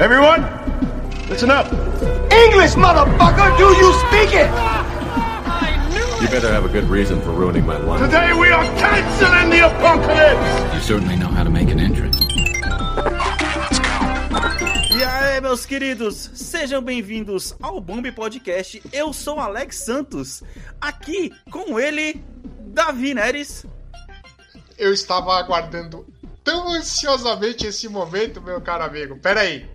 Everyone, listen up. English, motherfucker, do you speak it? You better have a good reason for ruining my life. Today we are canceling the apocalypse. You certainly know how to make an entrance. E aí, meus queridos, sejam bem-vindos ao Bomb Podcast. Eu sou Alex Santos, aqui com ele, Davi Neres. Eu estava aguardando tão ansiosamente esse momento, meu caro amigo. Pera aí.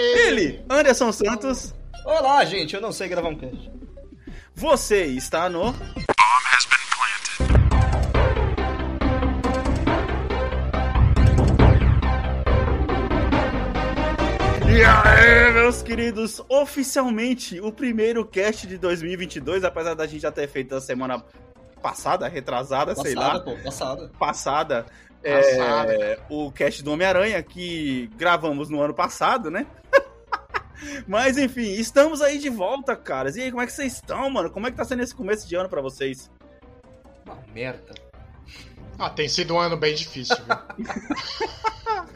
Ele, Anderson Santos. Olá, gente, eu não sei gravar um cast. Você está no. E aí, meus queridos, oficialmente o primeiro cast de 2022, apesar da gente já ter feito a semana passada, retrasada, sei lá, Passada, pô, passada. passada, Passada. é, o cast do Homem-Aranha que gravamos no ano passado, né? Mas enfim, estamos aí de volta, caras. E aí, como é que vocês estão, mano? Como é que tá sendo esse começo de ano pra vocês? Uma merda. Ah, tem sido um ano bem difícil, viu?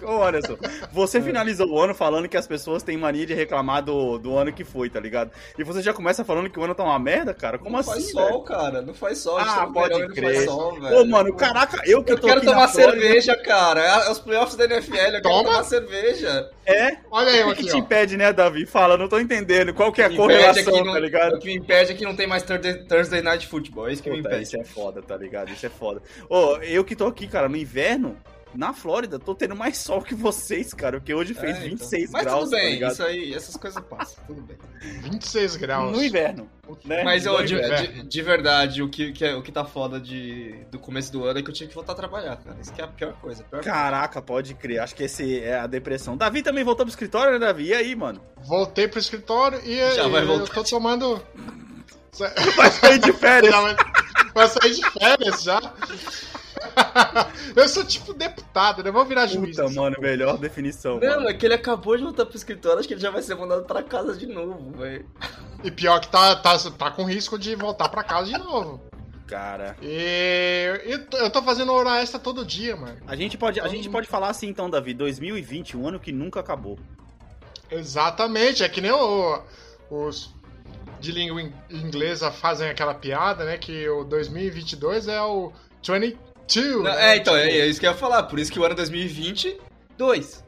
Ô, Anderson, você finalizou o ano falando que as pessoas têm mania de reclamar do, do ano que foi, tá ligado? E você já começa falando que o ano tá uma merda, cara? Como não assim, faz velho? sol, cara. Não faz sol. A gente Ah, tá pode verão não crer. faz sol, velho. Ô, mano, caraca, eu que Eu tô quero tomar Flórida- cerveja, cara. É os playoffs da NFL, eu quero Toma. tomar cerveja. É? Olha eu O que aqui, te ó. impede, né, Davi? Fala, não tô entendendo. Qual que é a que é correlação, que não- tá ligado? O que me impede é que não tem mais Thursday, Night Football. É isso que me Puta, impede. isso é foda, tá ligado? Isso é foda. Ô, eu que tô aqui, cara, no inverno, na Flórida, tô tendo mais sol que vocês, cara, porque hoje fez É, então. 26 Mas graus, tudo tá bem, ligado? isso aí, essas coisas passam, tudo bem. 26 graus. No inverno, né? Mas, ô, de, de, de verdade, o que, que é- o que tá foda de, do começo do ano é que eu tinha que voltar a trabalhar, cara. Isso que é a pior coisa. A pior Caraca, pode crer. Acho que esse é a depressão. Davi também voltou pro escritório, né, Davi? E aí, mano? Voltei pro escritório e, Já e vai eu voltar. tô tomando. Vai sair de férias. Vai sair de férias já. Eu sou tipo deputado, né? Vou virar juiz. Puta, mano, melhor definição, Não, mano. é que ele acabou de voltar pro escritório, acho que ele já vai ser mandado pra casa de novo, velho. E pior que tá, tá, tá com risco de voltar pra casa de novo. Cara, E eu tô- eu tô fazendo hora extra todo dia, mano. a gente pode, a gente pode falar assim então, Davi, 2020, um ano que nunca acabou. Exatamente, é que nem o- os de língua in- inglesa fazem aquela piada, né? Que o 2022 é o 22. Não, né? é, então, é, Tipo, é isso que eu ia falar. Por isso que o ano 2020, 2.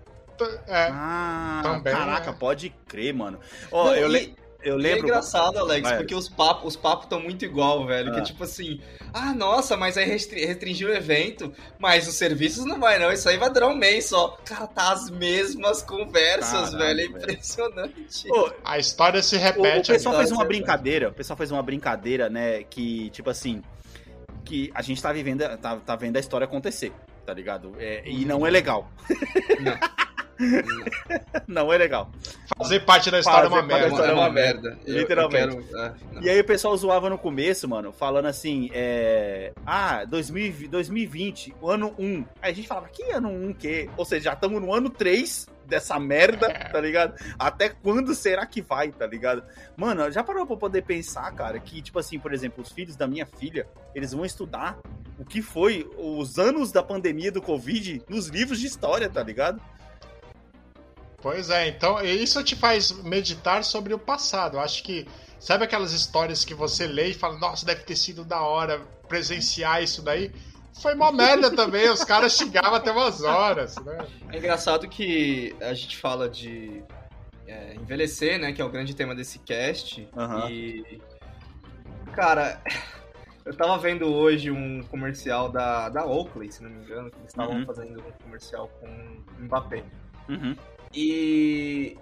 é. Ah, Também, caraca, né? pode crer, mano. Ó, Não, eu, e- le- eu E lembro. é engraçado, Alex, Vai, porque os papos os papos estão muito igual, velho. Ah. Que tipo assim, ah, nossa, mas aí restri restringir o evento, mas os serviços não vai não, isso aí vai durar um mês só. Cara, tá as mesmas conversas, Caralho, velho, é impressionante. Ô, A história se O, o repete. pessoal fez uma brincadeira, o pessoal fez uma brincadeira, né, que, tipo assim, que a gente tá vivendo, tá, tá vendo a história acontecer, tá ligado? É, e não é legal. não é legal. Fazer parte da história é uma Fazer parte da merda. história é uma uma merda. Eu- eu Literalmente. quero- ah, não. E aí o pessoal zoava no começo, mano, falando assim, é... Ah, 2020, 2020, o ano 1. Aí a gente falava, que ano 1 que? Ou seja, já estamos no ano 3 dessa merda, tá ligado? Até quando será que vai, tá ligado? Mano, já parou pra poder pensar, cara, que, tipo assim, por exemplo, os filhos da minha filha, eles vão estudar o que foi os anos da pandemia do Covid nos livros de história, tá ligado? Pois é, então isso te faz meditar sobre o passado. Acho que. Sabe aquelas histórias que você lê e fala, nossa, deve ter sido da hora presenciar isso daí? Foi uma merda também, os caras xingavam até umas horas, né? É engraçado que a gente fala de é, envelhecer, né? Que é o grande tema desse cast. Aham. E. Cara, eu tava vendo hoje um comercial da, da Oakley, se não me engano, que eles estavam Uhum. fazendo um comercial com o Mbappé. Uhum. E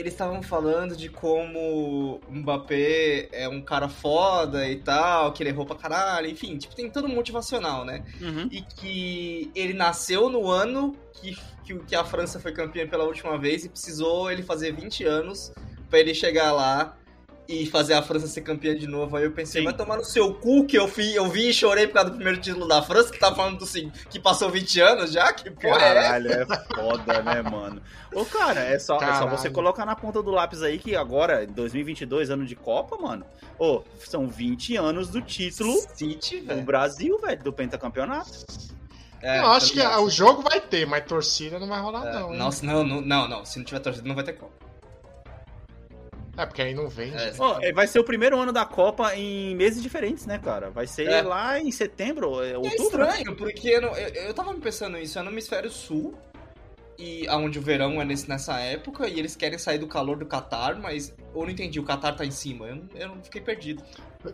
eles estavam falando de como o Mbappé é um cara foda e tal, que ele errou pra caralho, enfim, tipo, tem todo motivacional, né? Uhum. e que ele nasceu no ano que, que, que a França foi campeã pela última vez e precisou ele fazer 20 anos pra ele chegar lá e fazer a França ser campeã de novo. Aí eu pensei, Sim. vai tomar no seu cu que eu, fi, eu vi e chorei por causa do primeiro título da França, que tá falando do, assim, que passou 20 anos já? Que porra é? Caralho, é foda, né, mano? Ô, cara, é só, é só você colocar na ponta do lápis aí que agora, 2022, ano de Copa, mano, ô, são 20 anos do título City, do. Brasil, velho, do pentacampeonato. É, eu acho que o jogo vai ter, mas torcida não vai rolar, É, não. hein? Nossa, não, não, não, não. Se não tiver torcida, não vai ter Copa. É, porque aí não vende. É, Ó, é, vai ser o primeiro ano da Copa em meses diferentes, né, cara? Vai ser É. lá em setembro, é, É outubro. né? estranho, porque eu, não- eu, eu tava me pensando isso, é no hemisfério sul, e aonde o verão é nesse, nessa época, e eles querem sair do calor do Catar, mas eu não entendi, o Catar tá em cima, eu, não- eu não fiquei perdido.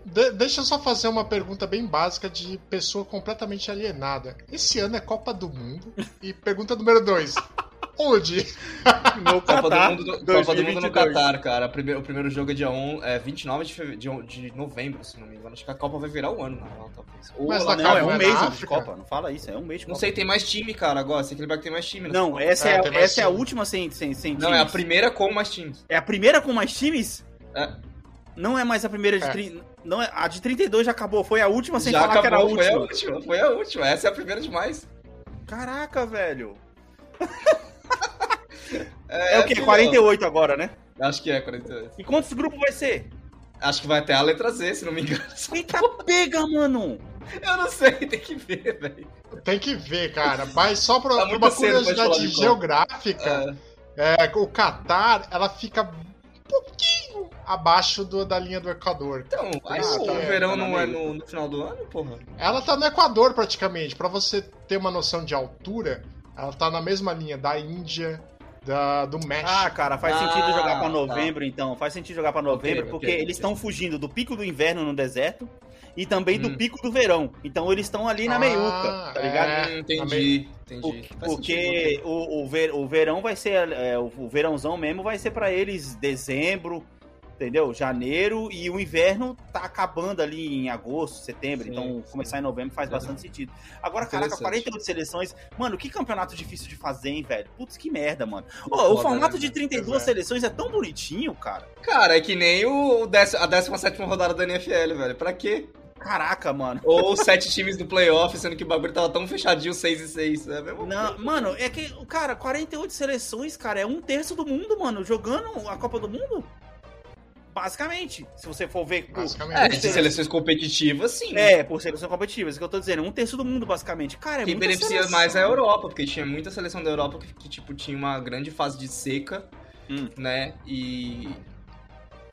De- deixa eu só fazer uma pergunta bem básica de pessoa completamente alienada. Esse ano é Copa do Mundo. E pergunta número dois. Onde? No Copa do, Catar, mundo, do- Copa do Mundo no 2022. Catar, cara. Primeiro, o primeiro jogo é dia on, é 29 de, feve- de, de novembro, se não me engano. Acho que a Copa vai virar o ano, na real, talvez. Ou Mas ela- na Não, é Não um é mês de? Copa, não fala isso, é um mês de Não Copa. sei, tem mais time, cara, agora. Sei que ele vai ter mais time. nessa Não, Copa. essa É, é, essa é a última sem, sem, sem Não, é a times. primeira com mais times. É a primeira com mais times? É. Não é mais a primeira de. É. tri- Não é... A de 32 já acabou, foi a última sem Já falar que era a acabou, foi a última. última. Foi a última, essa é a primeira demais. Caraca, velho. É, o quê? filho, 48 agora, né? Acho que é 48. E quantos grupos vai ser? Acho que vai até a letra Z, se não me engano. Eita, pega, mano! Eu não sei, tem que ver, velho. Tem que ver, cara. Mas só pra, Tá uma curiosidade geográfica, é, o Catar, ela fica um pouquinho abaixo do- da linha do Equador. Então, aí Ah, o tá, verão tá não é no, no final do ano, porra? Ela tá no Equador praticamente. Pra você ter uma noção de altura, ela tá na mesma linha da Índia, da, do México. Ah, cara, faz Ah, sentido jogar pra tá. novembro, então. Faz sentido jogar pra novembro, Ok, porque ok, eles estão fugindo do pico do inverno no deserto e também do Hum. pico do verão. Então eles estão ali na Ah, meiuca, tá ligado? É, Hum, tá entendi, entendi. Faz Porque sentido. o, o, ver- o verão vai ser. é, o, o verãozão mesmo vai ser pra eles dezembro, entendeu? Janeiro e o inverno tá acabando ali em agosto, setembro. Sim, então sim. começar em novembro faz Verdade. bastante sentido. Agora, caraca, Interessante. 48 seleções. Mano, que campeonato difícil de fazer, hein, velho? Putz, que merda, mano. Ô, Foda, o formato né, de mano? 32 Pois é. seleções é tão bonitinho, cara. Cara, é que nem o, décimo- a 17 rodada da NFL, velho. Pra quê? Caraca, mano. Ou sete times do playoff, sendo que o bagulho tava tão fechadinho, 6 e 6. É mesmo? Não, mano, é que, cara, 48 seleções, cara, é um terço do mundo, mano, jogando a Copa do Mundo. Basicamente, se você for ver por, Basicamente. É, de seleções competitivas, sim. É, por seleções competitivas, isso que eu tô dizendo. Um terço do mundo, basicamente. Cara, é Quem beneficia seleção. mais é a Europa, porque tinha muita seleção da Europa que, que, tipo, tinha uma grande fase de seca, Hum. né? E.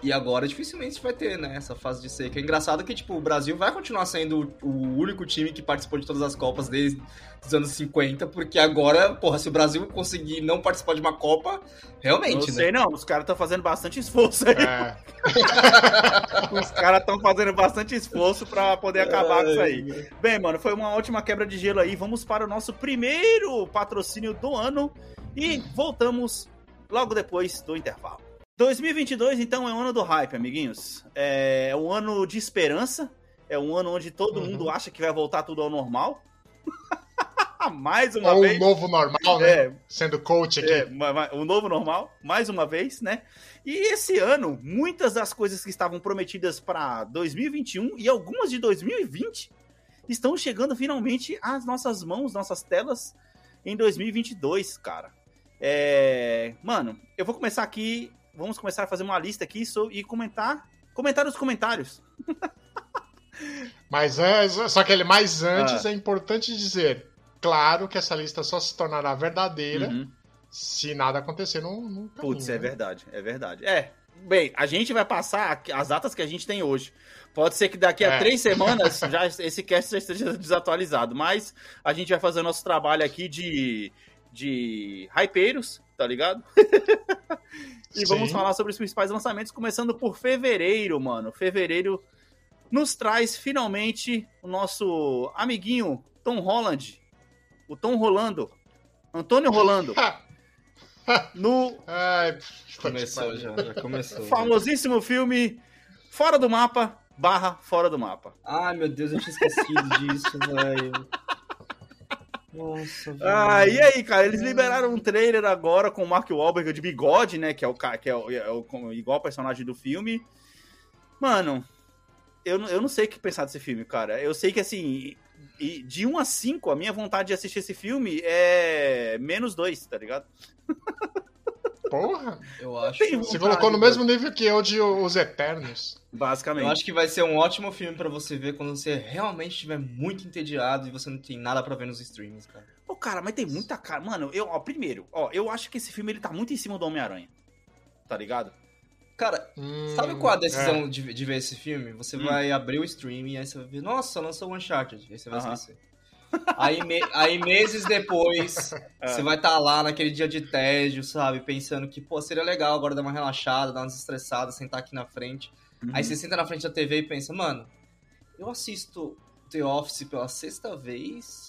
E agora dificilmente vai ter, né, essa fase de seca. É engraçado que, tipo, o Brasil vai continuar sendo o único time que participou de todas as Copas desde os anos 50, porque agora, porra, se o Brasil conseguir não participar de uma Copa, realmente, Não né? sei, não. Os caras estão fazendo bastante esforço aí. É, Os caras estão fazendo bastante esforço pra poder acabar com isso aí. Bem, mano, foi uma ótima quebra de gelo aí. Vamos para o nosso primeiro patrocínio do ano e voltamos logo depois do intervalo. 2022, então, é o ano do hype, amiguinhos. É um ano de esperança. É um ano onde todo Uhum. mundo acha que vai voltar tudo ao normal. Mais uma ou o vez. novo normal, né? É, Sendo coach aqui. é, o novo normal, mais uma vez, né? E esse ano, muitas das coisas que estavam prometidas para 2021 e algumas de 2020 estão chegando finalmente às nossas mãos, nossas telas em 2022, cara. É... Mano, eu vou começar aqui, vamos começar a fazer uma lista aqui e comentar, comentar os comentários. Mas é, só que ele mais Ah. antes é importante dizer, claro que essa lista só se tornará verdadeira Uhum. se nada acontecer no, no caminho. Putz, é né? verdade, é verdade. É, bem, a gente vai passar as datas que a gente tem hoje. Pode ser que daqui a É. três semanas já esse cast já esteja desatualizado, mas a gente vai fazer o nosso trabalho aqui de, de hypeiros, tá ligado? e vamos Sim. falar sobre os principais lançamentos, começando por fevereiro, mano. Fevereiro nos traz finalmente o nosso amiguinho Tom Holland, o Tom Rolando, Antônio Rolando, no Ai, Começou já, já começou. famosíssimo filme Fora do Mapa barra Fora do Mapa. Ai, meu Deus, eu tinha esquecido disso, velho. Nossa, velho. Ah, e aí, cara, eles liberaram um trailer agora com o Mark Wahlberg de bigode, né, que é o ca- que é, o, é o- igual o personagem do filme. Mano, eu, não- eu não sei o que pensar desse filme, cara. Eu sei que, assim, de 1 a 5, a minha vontade de assistir esse filme é menos 2, tá ligado? Porra, Eu acho. Você colocou no cara. mesmo nível que eu de Os Eternos. Basicamente. Eu acho que vai ser um ótimo filme pra você ver quando você realmente estiver muito entediado e você não tem nada pra ver nos streams, cara. Ô, cara, mas tem muita cara. Mano, eu, ó, primeiro, ó, eu acho que esse filme ele tá muito em cima do Homem-Aranha. Tá ligado? Cara, Hum, sabe qual a decisão é. de, de ver esse filme? Você Hum. vai abrir o stream e aí você vai ver, nossa, lançou o Uncharted. Aí você vai Aham. esquecer. Aí, me- aí meses depois, É. você vai estar lá naquele dia de tédio, sabe? Pensando que, pô, seria legal agora dar uma relaxada, dar uma desestressada, sentar aqui na frente. Uhum. Aí você senta na frente da TV e pensa, mano, eu assisto The Office pela sexta vez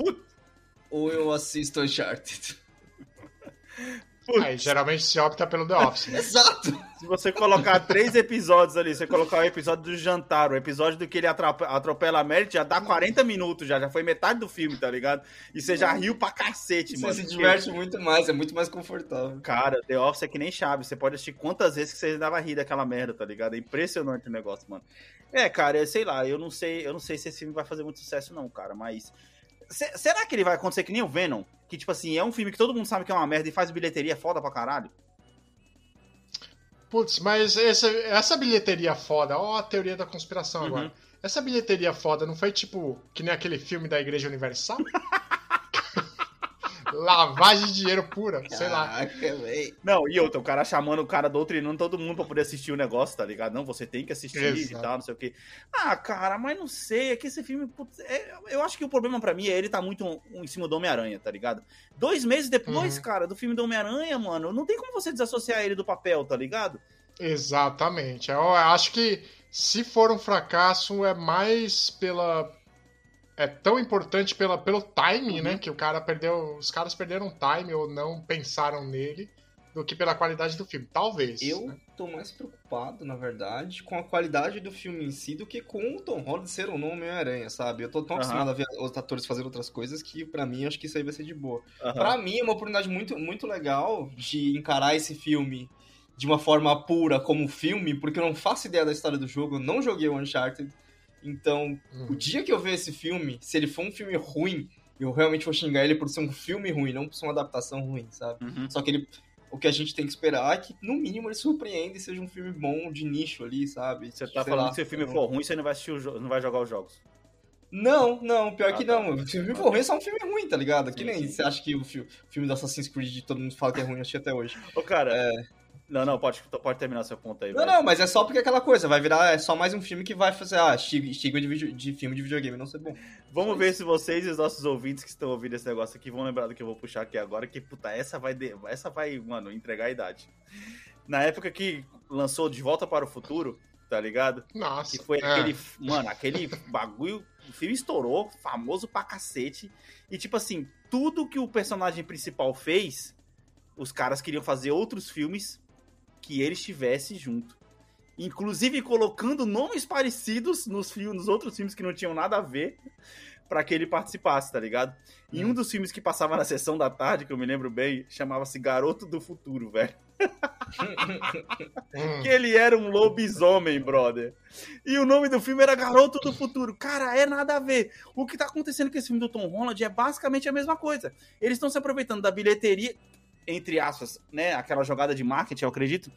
ou eu assisto Uncharted? Aí, geralmente se opta pelo The Office. né? Exato! Se você colocar três episódios ali, você colocar o episódio do jantar, o episódio do que ele atrope- atropela a Merit, já dá 40 minutos, já, já foi metade do filme, tá ligado? E você já riu pra cacete, Você mano. se diverte muito mais, é muito mais confortável. Cara, The Office é que nem chave. Você pode assistir quantas vezes que você ainda vai rir daquela merda, tá ligado? É impressionante o negócio, mano. É, cara, eu sei lá, eu não sei, eu não sei se esse filme vai fazer muito sucesso, não, cara, mas. Se- será que ele vai acontecer que nem o Venom? Que, tipo assim, é um filme que todo mundo sabe que é uma merda e faz bilheteria foda pra caralho? Putz, mas esse- essa bilheteria foda, ó a teoria da conspiração Uhum. agora. Essa bilheteria foda não foi tipo que nem aquele filme da Igreja Universal? Lavagem de dinheiro pura, sei lá. Caraca, véi. Não, e outra, o cara chamando o cara doutrinando todo mundo pra poder assistir o negócio, tá ligado? Não, você tem que assistir e Exato. tal, não sei o quê. Ah, cara, mas não sei, é que esse filme. putz, é- eu acho que o problema pra mim é ele tá muito em cima do Homem-Aranha, tá ligado? Dois meses depois, Uhum. cara, do filme do Homem-Aranha, mano, não tem como você desassociar ele do papel, tá ligado? Exatamente. Eu acho que se for um fracasso é mais pela é tão importante pela, pelo timing, Uhum. né, que o cara perdeu, os caras perderam time ou não pensaram nele do que pela qualidade do filme. Talvez. Eu né? tô mais preocupado, na verdade, com a qualidade do filme em si do que com o Tom Holland ser ou não Homem-Aranha, sabe? Eu tô tão Aham. acostumado a ver os atores fazendo outras coisas que, pra mim, acho que isso aí vai ser de boa. Aham. Pra mim, é uma oportunidade muito, muito legal de encarar esse filme de uma forma pura como filme, porque eu não faço ideia da história do jogo, eu não joguei o Uncharted. Então, Hum. o dia que eu ver esse filme, se ele for um filme ruim, eu realmente vou xingar ele por ser um filme ruim, não por ser uma adaptação ruim, sabe? Uhum. Só que ele. O que a gente tem que esperar é que, no mínimo, ele surpreenda e seja um filme bom de nicho ali, sabe? Você tá Sei falando lá. que se o filme for ruim, você não vai assistir o jo- não vai jogar os jogos. Não, não, pior Ah, que tá. não. O filme for ruim é só um filme ruim, tá ligado? que Sim, nem sim. você acha que o fi- filme do Assassin's Creed todo mundo fala que é ruim, eu assisti até hoje. Ô, cara. Não, não, pode, pode terminar seu ponto aí. Não, velho. não, mas é só porque é aquela coisa, vai virar é só mais um filme que vai fazer, ah, estigma de, de filme de videogame não ser bom. Vamos ver se vocês e os nossos ouvintes que estão ouvindo esse negócio aqui vão lembrar do que eu vou puxar aqui agora, que, puta, essa vai, de- essa vai, mano, entregar a idade. Na época que lançou De Volta para o Futuro, tá ligado? Nossa. Que foi é. aquele, mano, aquele bagulho, o filme estourou, famoso pra cacete, e tipo assim, tudo que o personagem principal fez, os caras queriam fazer outros filmes que ele estivesse junto. Inclusive colocando nomes parecidos nos filmes, nos outros filmes que não tinham nada a ver, pra que ele participasse, tá ligado? E um dos filmes que passava na sessão da tarde, que eu me lembro bem, chamava-se Garoto do Futuro, velho. Hum. Que ele era um lobisomem, brother. E o nome do filme era Garoto do Futuro. Cara, é nada a ver. O que tá acontecendo com esse filme do Tom Holland é basicamente a mesma coisa. Eles estão se aproveitando da bilheteria, entre aspas, né? Aquela jogada de marketing, eu acredito.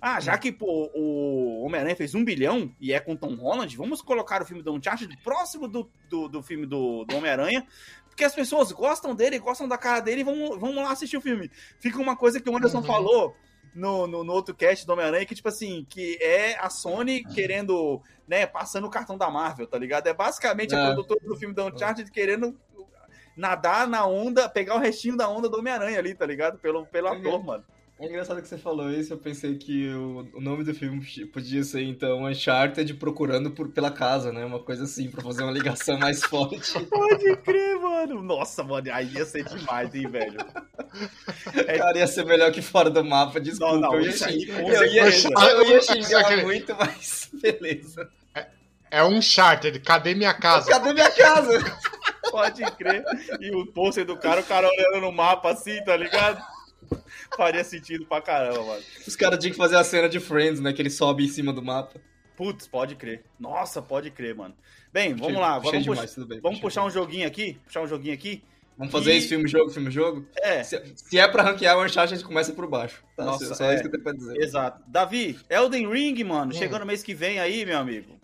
Ah, já que pô, o Homem-Aranha fez um bilhão e é com Tom Holland, vamos colocar o filme do Uncharted próximo do, do, do filme do, do Homem-Aranha, porque as pessoas gostam dele, gostam da cara dele e vão, vão lá assistir o filme. Fica uma coisa que o Anderson Uhum. falou no, no, no outro cast do Homem-Aranha, que, tipo assim, que é a Sony querendo, né, passando o cartão da Marvel, tá ligado? É basicamente a É. produtora do filme do Uncharted querendo nadar na onda, pegar o restinho da onda do Homem-Aranha ali, tá ligado? Pelo, pelo Uhum. ator, mano. É engraçado que você falou isso, eu pensei que o, o nome do filme podia ser, então, Uncharted procurando por, pela casa, né? Uma coisa assim, pra fazer uma ligação mais forte. Pode crer, mano. Nossa, mano, aí ia ser demais, hein, velho. É- Cara, ia ser melhor que fora do mapa, desculpa. Não, não, eu, ia xingar, eu, ia, eu ia xingar muito, mas beleza. É um charter. Cadê minha casa? Cadê minha casa? Pode crer. E o pôster do cara, o cara olhando no mapa assim, tá ligado? Faria sentido pra caramba, mano. Os caras tinham que fazer a cena de Friends, né? Que ele sobe em cima do mapa. Putz, pode crer. Nossa, pode crer, mano. Bem, vamos lá. Vamos, demais, puxar, tudo bem, vamos puxar um joguinho aqui. Puxar um joguinho aqui. Vamos fazer E- isso, filme-jogo, filme-jogo? É, Se, se é pra ranquear o Uncharted, a gente começa por baixo. Tá? Nossa, só é. isso que eu tenho pra dizer. exato. Davi, Elden Ring, mano, Hum. chegando mês que vem aí, meu amigo.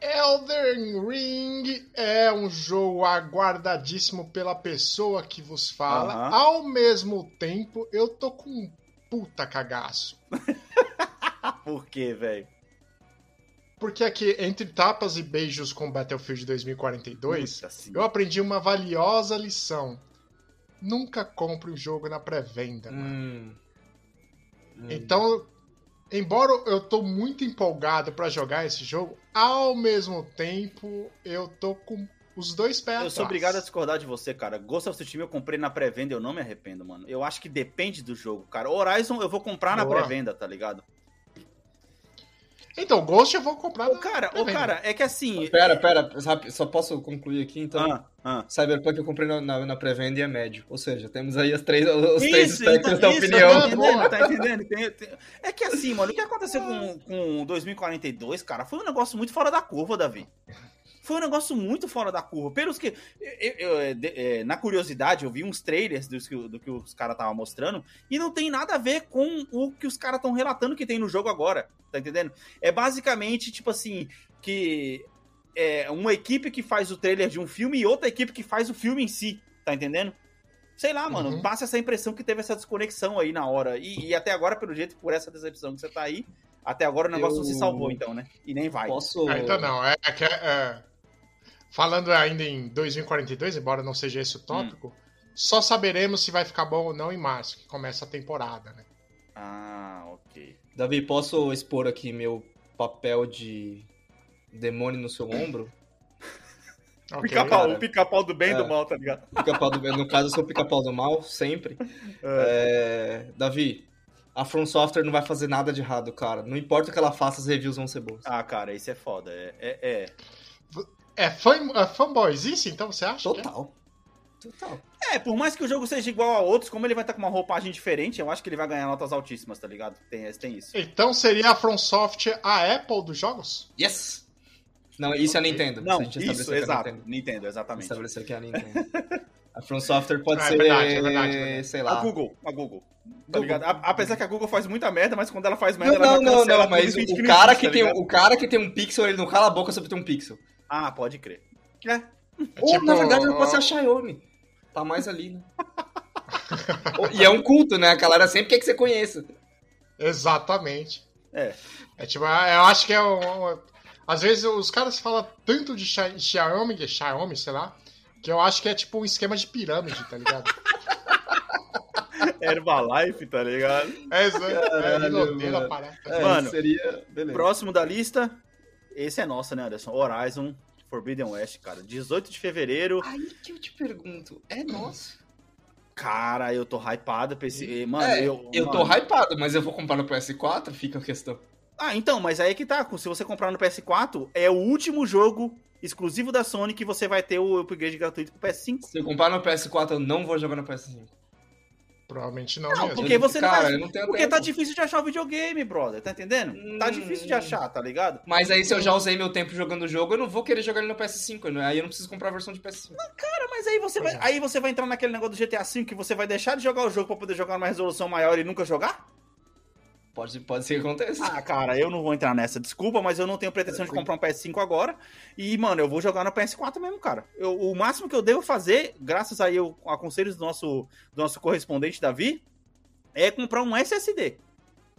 Elden Ring é um jogo aguardadíssimo pela pessoa que vos fala. Aham. Ao mesmo tempo, eu tô com um puta cagaço. Por quê, velho? Porque aqui, entre tapas e beijos com Battlefield 2042, Puta, assim. eu aprendi uma valiosa lição. Nunca compre o jogo na pré-venda. mano. Hum. Hum. Então, embora eu tô muito empolgado pra jogar esse jogo, ao mesmo tempo eu tô com os dois pés Eu atrás. sou obrigado a discordar de você, cara. Ghost of Tsushima eu comprei na pré-venda e eu não me arrependo, mano. Eu acho que depende do jogo, cara. Horizon eu vou comprar na Boa. pré-venda, tá ligado? Então, Ghost eu vou comprar Ô, na cara, ô, pré-venda. cara, é que assim. Pera, pera, rápido, só posso concluir aqui, então. Ah, ah. Cyberpunk eu comprei na, na, na pré-venda e é médio. Ou seja, temos aí as três, os três Isso, espectros então, da isso, opinião. Tá entendendo? Tá entendendo? Tem- tem- É que assim, mano, o que aconteceu com, com 2042, cara, foi um negócio muito fora da curva, Davi. Foi um negócio muito fora da curva. Pelos que. eu- eu- eu- de- é, na curiosidade, eu vi uns trailers dos que- do que os caras estavam mostrando e não tem nada a ver com o que os caras estão relatando que tem no jogo agora. Tá entendendo? É basicamente, tipo assim, que é uma equipe que faz o trailer de um filme e outra equipe que faz o filme em si. Tá entendendo? Sei lá, mano, Uhum. passa essa impressão que teve essa desconexão aí na hora. E, e até agora, pelo jeito, por essa decepção que você tá aí, até agora o negócio Eu- não se salvou, então, né? E nem vai. Posso. Ainda não, é, que é- é- Falando ainda em 2042, embora não seja esse o tópico, só saberemos se vai ficar bom ou não em março, que começa a temporada, né? Ah, ok. Davi, posso expor aqui meu papel de demônio no seu ombro? Ok. Pica-pau, cara. o pica-pau do bem e É. do mal, tá ligado? Pica-pau do... No caso, eu sou o pica-pau do mal, sempre. É, Davi, a From Software não vai fazer nada de errado, cara. Não importa o que ela faça, as reviews vão ser boas. Ah, cara, isso é foda. É, é, é. Fan, é fanboyzice, então você acha? que é? Total. Total. É, por mais que o jogo seja igual a outros, como ele vai estar com uma roupagem diferente, eu acho que ele vai ganhar notas altíssimas, tá ligado? Tem, tem isso. Então seria a From Software a Apple dos jogos? Yes! Não, isso é a Nintendo. Não, A gente isso, é a exato. Nintendo. Nintendo, exatamente. Estabeleceu que é a Nintendo. A From Software pode Ah, é ser, verdade, é verdade, é verdade. sei A lá. Google, a Google. Tá Google. ligado? A- apesar que a Google faz muita merda, mas quando ela faz Não, merda, ela não, já não, não, tudo mas o não cara, existe, que tá tem, o cara que tem um pixel, ele não cala a boca sobre ter um pixel. Ah, pode crer. É. É Ou, tipo, na verdade, não pode ser a Xiaomi. Tá mais ali, né? E é um culto, né? A galera sempre quer que você conheça. Exatamente. É. É tipo, eu acho que é um. Às vezes os caras falam tanto de Xi- Xiaomi, de Xiaomi, sei lá, que eu acho que é tipo um esquema de pirâmide, tá ligado? Herbalife, tá ligado? É, isso, é, é a mano. parada. É, Mano, seria. Beleza. Próximo da lista, esse é nosso, né, Anderson? Horizon Forbidden West, cara. 18 de fevereiro. Aí que eu te pergunto, é nosso? Cara, eu tô hypado pra esse. Mano, é, eu. eu, tô mano, hypado, mas eu vou comprar no PS4? Fica a questão. Ah, então, mas aí é que tá. Se você comprar no PS4, é o último jogo exclusivo da Sony que você vai ter o upgrade gratuito pro PS5. Se eu comprar no PS4, eu não vou jogar no PS5. Provavelmente não, Não, mesmo. porque você não Cara, vai- eu não Porque tempo. tá difícil de achar o videogame, brother, tá entendendo? Tá Hum. difícil de achar, tá ligado? Mas aí, se eu já usei meu tempo jogando o jogo, eu não vou querer jogar ele no PS5. né? Aí eu não preciso comprar a versão de PS5. Cara, mas aí você, Pois vai, é. aí você vai entrar naquele negócio do GTA V que você vai deixar de jogar o jogo pra poder jogar numa resolução maior e nunca jogar? Pode, pode ser que aconteça. Ah, cara, eu não vou entrar nessa, desculpa, mas eu não tenho pretensão de comprar um PS5 agora. E, mano, eu vou jogar no PS4 mesmo, cara. Eu- o máximo que eu devo fazer, graças aí a conselhos do nosso, do nosso correspondente Davi, é comprar um SSD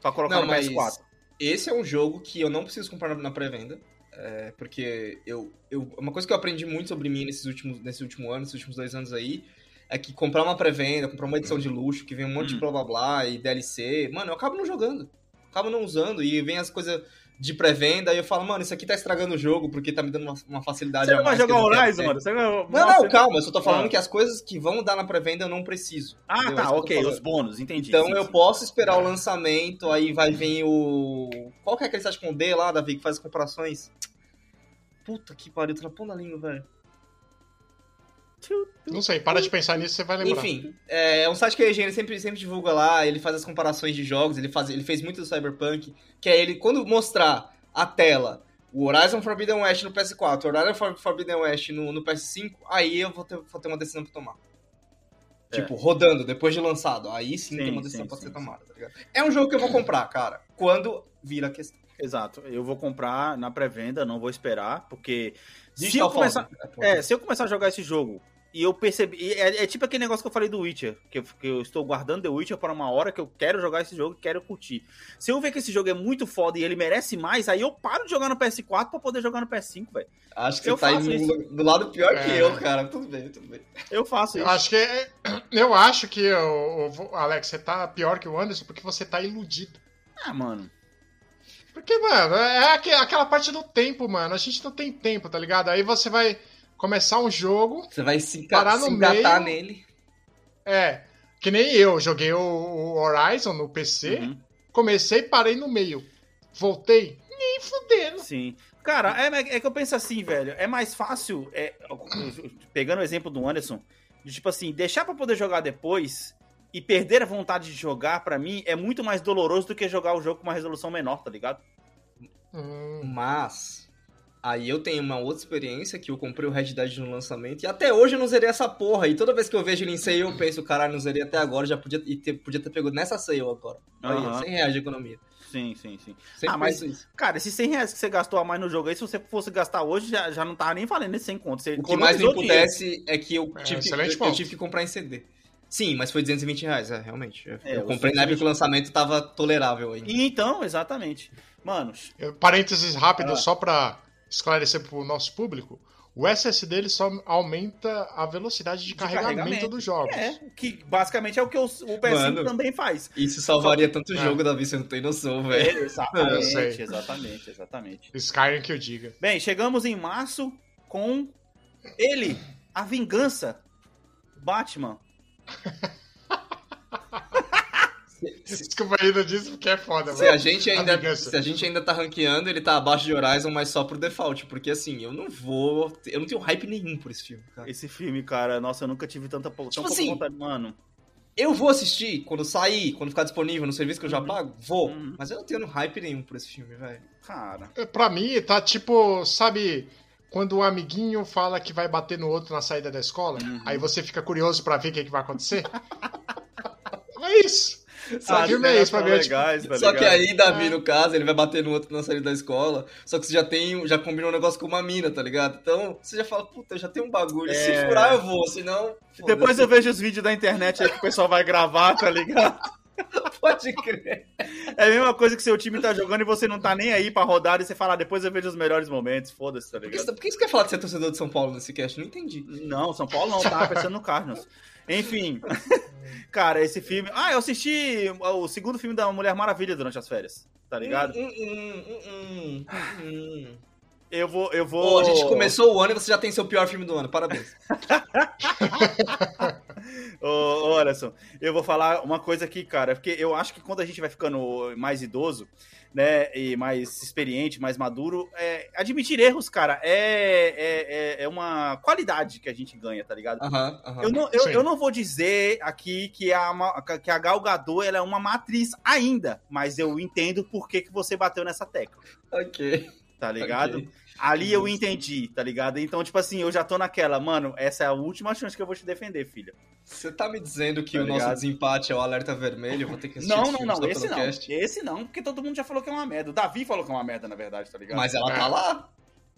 pra colocar Não, no mas PS4. esse é um jogo que eu não preciso comprar na- na pré-venda. é, porque eu, eu. Uma coisa que eu aprendi muito sobre mim nesses últimos, nesse último ano, nesses últimos dois anos aí, é que comprar uma pré-venda, comprar uma edição de luxo, que vem um monte de Hum. blá blá blá e DLC, mano, eu acabo não jogando. Acabo não usando. E vem as coisas de pré-venda, e eu falo, mano, isso aqui tá estragando o jogo, porque tá me dando uma, uma facilidade Você a vai jogar Horizon, mano? Você vai... Não, não, calma, eu só tô falando Ah. que as coisas que vão dar na pré-venda eu não preciso. Ah, entendeu? É tá, ok, os bônus, entendi. Então sim, eu sim. posso esperar o lançamento, aí vai vir o. Qual que é aquele site com D lá, Davi, que faz as comparações? Puta que pariu, tá na ponta da língua, velho. Não sei, para de pensar nisso, você vai lembrar. Enfim, é um site que a EGN sempre, sempre divulga lá, ele faz as comparações de jogos, ele, faz, ele fez muito do Cyberpunk, que é ele, quando mostrar a tela, o Horizon Forbidden West no PS4, o Horizon For- Forbidden West no, no PS5, aí eu vou ter, vou ter uma decisão pra tomar. É. Tipo, rodando, depois de lançado. Aí sim, Sim, tem uma decisão sim, pode sim, ser tomada, tá ligado? É um jogo que eu vou comprar, cara. Quando vira a questão. Exato. Eu vou comprar na pré-venda, não vou esperar, porque se eu começar, Foundry, é, se eu começar a jogar esse jogo e eu percebi, é, é tipo aquele negócio que eu falei do Witcher, que eu, que eu estou guardando The Witcher para uma hora que eu quero jogar esse jogo e quero curtir. Se eu ver que esse jogo é muito foda e ele merece mais, aí eu paro de jogar no PS4 para poder jogar no PS5, velho. Acho que Eu você tá indo isso. do lado pior que É. eu, cara. Tudo bem, tudo bem. Eu faço Eu isso. acho que. é- Eu acho que, o, o- Alex, você tá pior que o Anderson porque você tá iludido. Ah, mano. Porque, mano, é aque- aquela parte do tempo, mano. A gente não tem tempo, tá ligado? Aí você vai começar um jogo. Você vai se, Parar no se engatar meio. nele. É. Que nem eu, joguei o, o Horizon no PC. Uhum. Comecei, parei no meio. Voltei. Nem fudendo. Sim. Cara, é, é que eu penso assim, velho. É mais fácil, é, pegando o exemplo do Anderson, de tipo assim, deixar pra poder jogar depois e perder a vontade de jogar, pra mim, é muito mais doloroso do que jogar o jogo com uma resolução menor, tá ligado? Hum, Mas. Aí eu tenho uma outra experiência que eu comprei o Red Dead no lançamento e até hoje eu não zerei essa porra. E toda vez que eu vejo ele em sale, eu penso, caralho, não zerei até agora, já podia, e ter, podia ter pego nessa sale agora. Aí, Aham. 100 reais de economia. Sim, sim, sim. Sempre Ah, mas- isso. Cara, esses 100 reais que você gastou a mais no jogo aí, se você fosse gastar hoje, já, já não tava nem valendo esse 100 conto. Você O que mais me emputece é que eu É, tive, que, excelente eu, eu tive que comprar em CD. Sim, mas foi 220 reais, é, realmente. Eu, É, eu comprei na época 220. que o lançamento tava tolerável ainda. E Então, exatamente. Mano, Parênteses rápido, Ah. só pra esclarecer pro nosso público. O SSD ele só aumenta a velocidade de, De carregamento, carregamento. dos jogos. é, que basicamente é o que o, o PS5 Mano. também faz. Isso salvaria tanto É. jogo, Davi, você não tem noção, É, velho. Eu exatamente, exatamente, exatamente. Skyrim que eu diga. Bem, chegamos em março com ele, a vingança, Batman. Desculpa ainda disso porque é foda, Se a velho. gente ainda, se a gente ainda tá ranqueando, ele tá abaixo de Horizon, mas só por default, porque assim, eu não vou, eu não tenho hype nenhum por esse filme, cara. Esse filme, cara, nossa, eu nunca tive tanta tão Tipo pouca assim, vontade, mano. Eu vou assistir quando sair, quando ficar disponível no serviço que eu já Uhum. pago, vou, Uhum. mas eu não tenho hype nenhum por esse filme, velho. Cara, É, Pra mim, tá tipo, sabe, quando o amiguinho fala que vai bater no outro na saída da escola, Uhum. aí você fica curioso pra ver o que, que vai acontecer? é isso. Só que é cenas isso, pra são ver, tipo, legais, tá Só que aí, Davi, É. no caso, ele vai bater no outro na saída da escola, só que você já tem, já combinou um negócio com uma mina, tá ligado? Então, você já fala, puta, eu já tenho um bagulho, se É. furar eu vou, senão... Depois eu vejo os vídeos da internet aí que o pessoal vai gravar, tá ligado? Pode crer. É a mesma coisa que seu time tá jogando e você não tá nem aí pra rodar e você fala, ah, depois eu vejo os melhores momentos, foda-se, tá Por que, ligado? por que você quer falar que você é torcedor de São Paulo nesse cast? Não entendi. Não, São Paulo não, tava pensando no Cardinals. Enfim, cara, esse filme. Ah, eu assisti o segundo filme da Mulher Maravilha durante as férias, tá ligado? Hum, hum, hum, hum, hum, hum. Eu vou, eu Pô, vou. a gente começou o ano e você já tem seu pior filme do ano, parabéns. Ô, ô, Anderson, eu vou falar uma coisa aqui, cara, porque eu acho que quando a gente vai ficando mais idoso, né, e mais experiente, mais maduro, é, admitir erros, cara, é, é, é- é uma qualidade que a gente ganha, tá ligado? Eu não, eu, eu não vou dizer aqui que a, que a Gal Gadot ela é uma matriz ainda, mas eu entendo por que, que você bateu nessa tecla, Ok. tá ligado? ok. Ali eu entendi, tá ligado? Então, tipo assim, eu já tô naquela, mano, essa é a última chance que eu vou te defender, filha. Você tá me dizendo que Tá o nosso ligado? desempate é o alerta vermelho? Eu vou ter que assistir Não, não, não, esse não. cast? Esse não, porque todo mundo já falou que é uma merda. O Davi falou que é uma merda, na verdade, tá ligado? Mas ela tá lá.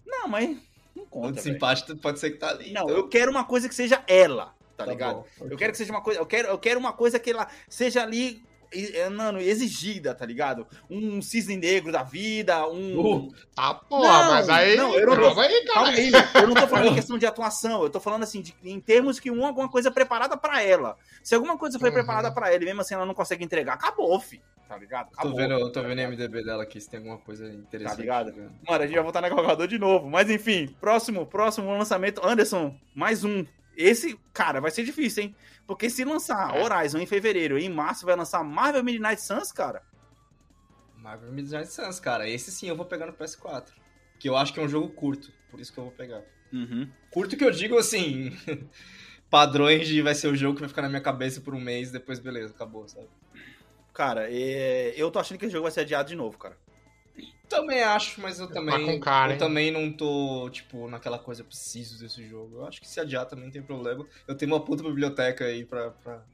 Não, mas não O conta, velho. desempate pode ser que tá ali. Não, então. eu quero uma coisa que seja ela, tá, Tá ligado? bom, Eu quero que seja uma coisa, eu quero, eu quero uma coisa que ela seja ali, mano, exigida, tá ligado? Um cisne negro da vida, um... Uh, Tá, porra, Não, mas aí. não, eu não tô- aí, Calma aí, eu não tô falando em questão de atuação, eu tô falando assim, de, em termos que um, alguma coisa é preparada pra ela. Se alguma coisa foi Uhum. preparada pra ela e mesmo assim ela não consegue entregar, acabou, fi. Tá ligado? tô Acabou. vendo, eu tô vendo o MDB dela aqui, se tem alguma coisa interessante. Tá ligado? jogando. Mano, a gente vai voltar na Galgador de novo. Mas enfim, próximo, próximo lançamento. Anderson, mais um. Esse, cara, vai ser difícil, hein? Porque se lançar Horizon em fevereiro e em março vai lançar Marvel Midnight Suns, cara. Marvel Midnight Suns, cara. Esse sim eu vou pegar no PS4. Que eu acho que é um jogo curto, por isso que eu vou pegar. Uhum. Curto que eu digo assim. padrões de vai ser o jogo que vai ficar na minha cabeça por um mês, depois beleza, acabou, sabe? Cara, é, eu tô achando que esse jogo vai ser adiado de novo, cara. Também acho, mas eu Tá também. com cara, eu hein? também não tô, tipo, naquela coisa, eu preciso desse jogo. Eu acho que se adiar também não tem problema. Eu tenho uma puta biblioteca aí pra. pra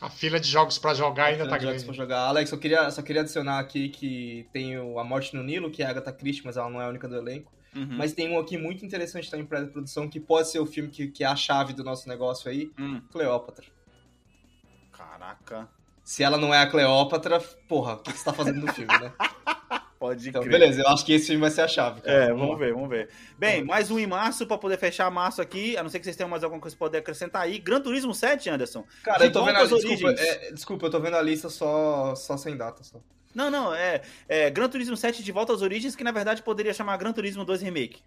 A fila de jogos pra jogar ainda tá jogos pra grande. jogar. Alex, eu queria, só queria adicionar aqui que tem o A Morte no Nilo, que é a Agatha Christie, mas ela não é a única do elenco. Uhum. Mas tem um aqui muito interessante também pra produção, que pode ser o filme que, que é a chave do nosso negócio aí, Hum, Cleópatra. caraca. Se ela não é a Cleópatra, porra, o que que você tá fazendo no filme, né? Pode Então, crer. beleza, eu acho que esse filme vai ser a chave. cara. É, vamos ver, vamos ver. Bem, mais um em março pra poder fechar março aqui. A não ser que vocês tenham mais alguma coisa pra poder acrescentar aí. Gran Turismo 7, Anderson. Cara, De eu tô vendo a lista. Desculpa, origens. é, desculpa, eu tô vendo a lista só, só sem data. Só. Não, não, é, é Gran Turismo 7 de volta às origens, que na verdade poderia chamar Gran Turismo 2 Remake.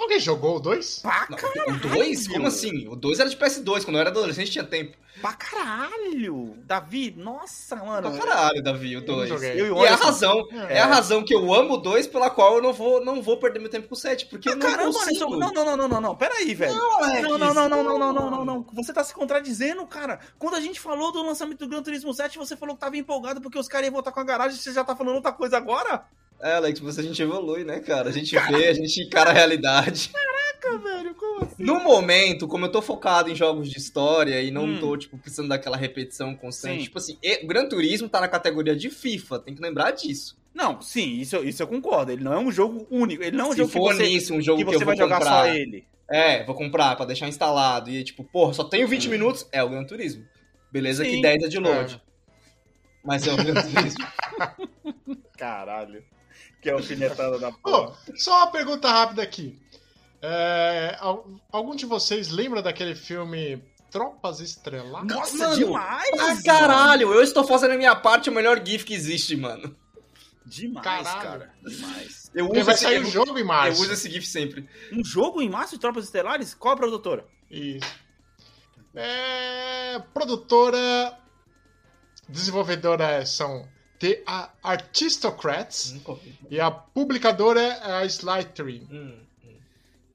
Alguém jogou o 2? Pra Não, caralho! o 2? Como assim? O 2 era de PS2, quando eu era adolescente tinha tempo. Pra caralho! Davi, nossa, mano. Pra caralho, Davi, o não 2. joguei. Eu e é a razão, é. a razão que eu amo o 2 pela qual eu não vou, não vou perder meu tempo com o 7, porque eu não Caramba, consigo. Não, não, não, não, não, não. Pera aí, velho. Não, Alex, Não, não, não, não, não, não, não, não, não. Você tá se contradizendo, cara. Quando a gente falou do lançamento do Gran Turismo 7, você falou que tava empolgado porque os caras iam voltar com a garagem e você já tá falando outra coisa agora? É, Alex, mas a gente evolui, né, cara? A gente vê, a gente encara a realidade. Caraca, velho, como assim? No momento, como eu tô focado em jogos de história e não Hum. tô, tipo, precisando daquela repetição constante, Sim. tipo assim, o Gran Turismo tá na categoria de FIFA, tem que lembrar disso. Não, sim, isso, eu- isso eu concordo. Ele não é um jogo único. Ele não é um Se jogo que for você, nisso, um jogo que que, você eu vai jogar comprar, só ele. É, vou comprar pra deixar instalado. E tipo, porra, só tenho 20 minutos, é o Gran Turismo. Beleza Sim. que 10 é de load. Mas é o Gran Turismo. Caralho. Que alfinetada da porra. só uma pergunta rápida aqui. É, al- algum de vocês lembra daquele filme Tropas Estreladas? Nossa, Mano, demais! ah, mano. caralho, eu estou fazendo a minha parte, o melhor GIF que existe, mano. Demais, Caralho. cara. Demais. Eu Porque uso, vai esse, sair eu, o jogo em eu março. uso esse GIF sempre. Um jogo em março de Tropas Estelares? Qual a produtora? Isso. É, produtora. Desenvolvedora são The A- Aristocrats Nunca ouvi. e a publicadora é a Slytherin. Hum, hum.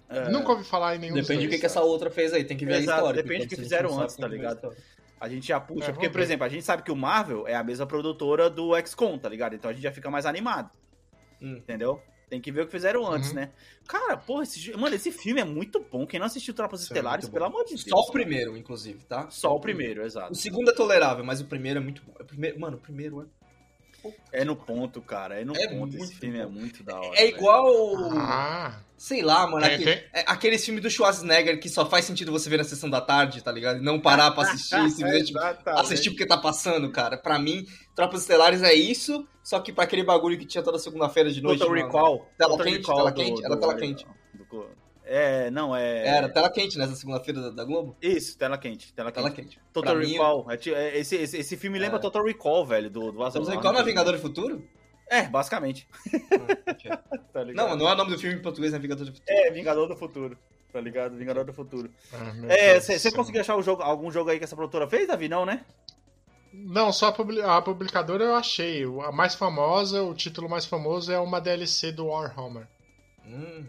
É, Nunca ouvi falar em nenhum Depende do dos que, dois. que essa outra fez aí, tem que ver Exato, a história. depende do que fizeram antes, tá ligado? A gente já puxa, É, porque, por exemplo, a gente sabe que o Marvel é a mesma produtora do XCOM, tá ligado? Então a gente já fica mais animado, Hum. entendeu? Tem que ver o que fizeram antes, Uhum. né? Cara, porra, esse, mano, esse filme é muito bom. Quem não assistiu Tropas Isso é Estelares, muito pelo amor de Deus. Só o primeiro, inclusive, tá? Só o primeiro, exato. O segundo é tolerável, mas o primeiro é muito bom. O primeiro, mano, o primeiro é. É no ponto, cara. É no É ponto. Esse filme bom. é muito da hora. É velho. igual. Ah, Sei lá, mano. Tem- aquele, tem- é, aqueles filmes do Schwarzenegger que só faz sentido você ver na sessão da tarde, tá ligado? E não parar pra assistir, simplesmente Exatamente. assistir porque tá passando, cara. Pra mim, Tropas Estelares é isso, só que pra aquele bagulho que tinha toda segunda-feira de noite. Total mano. Recall. Tela Total quente, Recall tela do- quente, era do- tela quente. É, não, é. Era tela quente nessa segunda-feira da, da Globo? Isso, tela quente. Tela quente. Tela quente. Total Pra mim, Recall. É ti- é, esse, esse, esse filme lembra É. Total Recall, velho, do, do em qual na Vingador do Futuro? É, basicamente. Tá ligado? Não, não é o nome do filme em português, é Vingador do Futuro. É, Vingador do Futuro. Tá ligado? Vingador do Futuro. ah, É, você conseguiu achar o jogo, algum jogo aí que essa produtora fez, Davi? Não, né? Não, só a, publi- a publicadora eu achei. A mais famosa, o título mais famoso é uma DLC do Warhammer. Hum.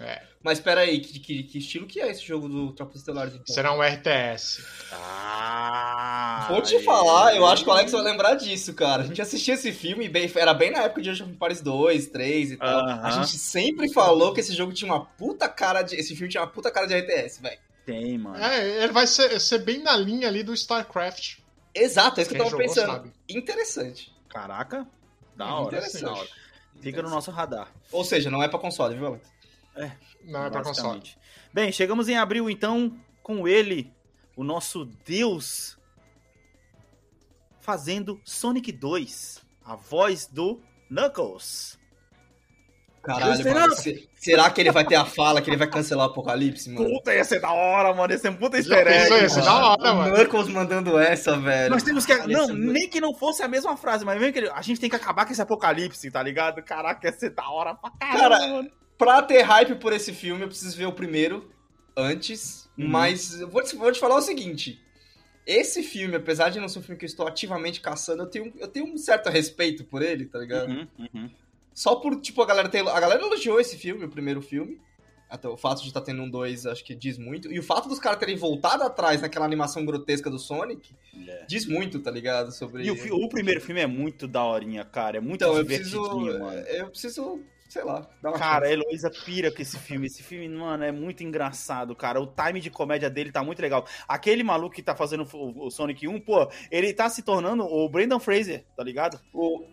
É. Mas pera aí, que, que, que estilo que é esse jogo do Tropas Estelares? Então? Será um RTS. Ah! Vou te falar, eu acho que o Alex vai lembrar disso, cara. A gente assistia esse filme, bem, era bem na época de Age of Empires 2, 3 e tal. Aham. A gente sempre falou que esse jogo tinha uma puta cara de. Esse filme tinha uma puta cara de RTS, velho. Tem, mano. É, ele vai ser, ser bem na linha ali do StarCraft. Exato, é isso que eu Quem tava jogou pensando. sabe. Interessante. Caraca. Da Hum, hora, interessante. da hora. Fica no nosso radar. Ou seja, não é pra console, viu, Alex? Não é pra console. Bem, chegamos em abril então com ele, o nosso Deus, fazendo Sonic 2, a voz do Knuckles. Caralho, Será? mano. se- será que ele vai ter a fala que ele vai cancelar o apocalipse, mano? Puta, ia ser da hora, mano. Ia ser um puta easter egg. isso? mano. Da hora, o mano. Knuckles mandando essa, velho. Nós temos que. Ia Não, ser muito- nem que não fosse a mesma frase, mas mesmo que ele- a gente tem que acabar com esse apocalipse, tá ligado? Caraca, ia ser da hora pra caralho, Cara, mano. Pra ter hype por esse filme, eu preciso ver o primeiro antes. Uhum. Mas eu vou te, vou te falar o seguinte: esse filme, apesar de não ser um filme que eu estou ativamente caçando, eu tenho, eu tenho um certo respeito por ele, tá ligado? Uhum, uhum. Só por, tipo, a galera ter. A galera elogiou esse filme, o primeiro filme. Até o fato de estar tendo um 2, acho que diz muito. E o fato dos caras terem voltado atrás naquela animação grotesca do Sonic, diz muito, tá ligado? Sobre. E o, o primeiro filme é muito daorinha, cara. É muito Então, eu preciso. divertidinho, mano. Eu preciso, sei lá, Cara, a. Heloísa pira com esse filme. Esse filme, mano, é muito engraçado, cara. O time de comédia dele tá muito legal. Aquele maluco que tá fazendo o, o Sonic 1, pô, ele tá se tornando o Brendan Fraser, tá ligado? O-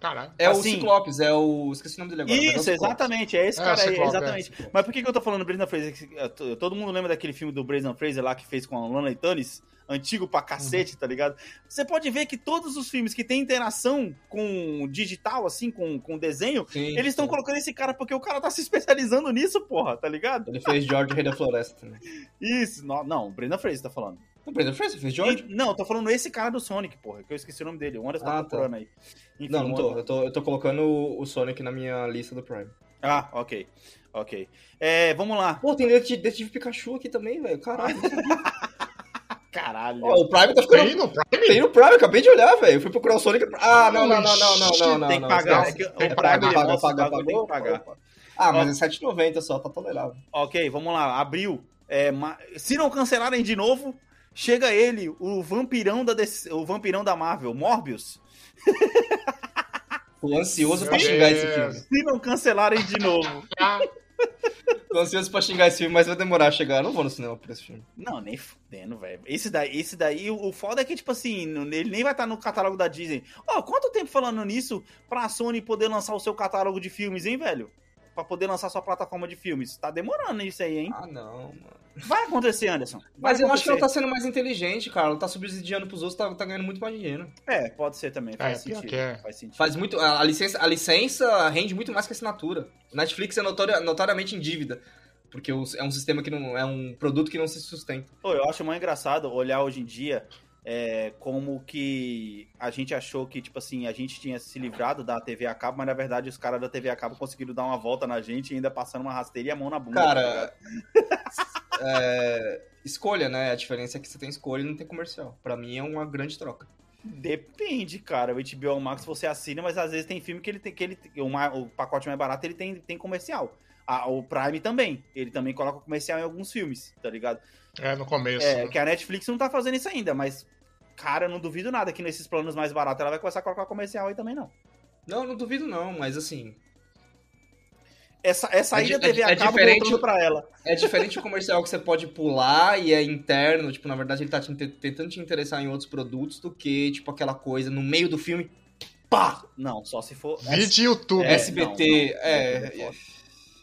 Caralho. é o Assim- Ciclopes, é o. Esqueci o nome dele agora. é o Isso, Ciclopes. exatamente. É esse É, cara aí, Ciclope, exatamente. é, Mas por que, que eu tô falando Brendan Fraser? Eh, Todo mundo lembra daquele filme do Brendan Fraser lá que fez com a Lana Tunis? Antigo pra cacete, tá ligado? Você pode ver que todos os filmes que tem interação com digital, assim, com, com desenho, Sim, eles estão colocando esse cara porque o cara tá se especializando nisso, porra, tá ligado? Ele fez George Rei da Floresta também. Isso, não, não o Brendan Fraser tá falando. O Brandon Fraser fez George? E- não, eu tô falando esse cara do Sonic, porra, que eu esqueci o nome dele. O Anderson tá Ah, tá. procurando aí. Enfim, Não, não tô. Eu tô, eu tô colocando o Sonic na minha lista do Prime. Ah, ok. Ok. É, vamos lá. Pô, tem Detetive Pikachu aqui também, velho. Caralho. Caralho. Ó, o Prime tá ficando. Tem no Prime? Tem no Prime, acabei de olhar, velho. Eu fui procurar o Sonic. Ah, não, não, não, não, não, não, não. tem que não, pagar. É que o Tem que Prime pagar, ele Paga, mostra paga, tem que pagar. Ah, mas é 7,90 só, tá tolerável. Ok, vamos lá. Abriu. É, ma- Se não cancelarem de novo, chega ele, o vampirão da, DC o vampirão da Marvel, Morbius. Tô ansioso pra xingar esse filme. Se não cancelarem de novo. Tô ansioso pra xingar esse filme, mas vai demorar a chegar. Eu não vou no cinema por esse filme. Não, nem fudendo, velho. Esse daí, esse daí, o o foda é que, tipo assim, ele nem vai estar no catálogo da Disney. Ó, quanto tempo falando nisso pra Sony poder lançar o seu catálogo de filmes, hein, velho? Pra poder lançar sua plataforma de filmes. Tá demorando isso aí, hein? Ah, não, mano. Vai acontecer, Anderson. Vai Mas eu acho que ela tá acontecer. sendo mais inteligente, cara. Ela tá subsidiando pros outros, tá, tá ganhando muito mais dinheiro. É, pode ser também. Faz É, sentido. que é. Faz sentido. Faz muito. A licença, a licença rende muito mais que a assinatura. Netflix é notori- notoriamente em dívida. Porque é um sistema que não. É um produto que não se sustenta. Pô, eu acho mais engraçado olhar hoje em dia é, como que a gente achou que, tipo assim, a gente tinha se livrado da TV a cabo, mas na verdade os caras da TV a cabo conseguiram dar uma volta na gente e ainda passando uma rasteira e a mão na bunda. tá? Cara. é, escolha, né? A diferença é que você tem escolha e não tem comercial. Pra mim é uma grande troca. Depende, cara. O HBO Max você assina, mas às vezes tem filme que ele tem que ele o, ma- o pacote mais barato ele tem, tem comercial. Ah, o Prime também. Ele também coloca comercial em alguns filmes, tá ligado? é, no começo. É, né? que a Netflix não tá fazendo isso ainda, mas cara, eu não duvido nada que nesses planos mais baratos ela vai começar a colocar comercial aí também não. Não, não duvido não, mas assim. Essa, essa É aí da di- TV é a cabo diferente- voltando pra ela. É diferente o comercial que você pode pular e é interno, tipo, na verdade ele tá te tentando te interessar em outros produtos do que, tipo, aquela coisa no meio do filme. Pá! Não, só se for. Vídeo YouTube. É, SBT, não, não. é. É.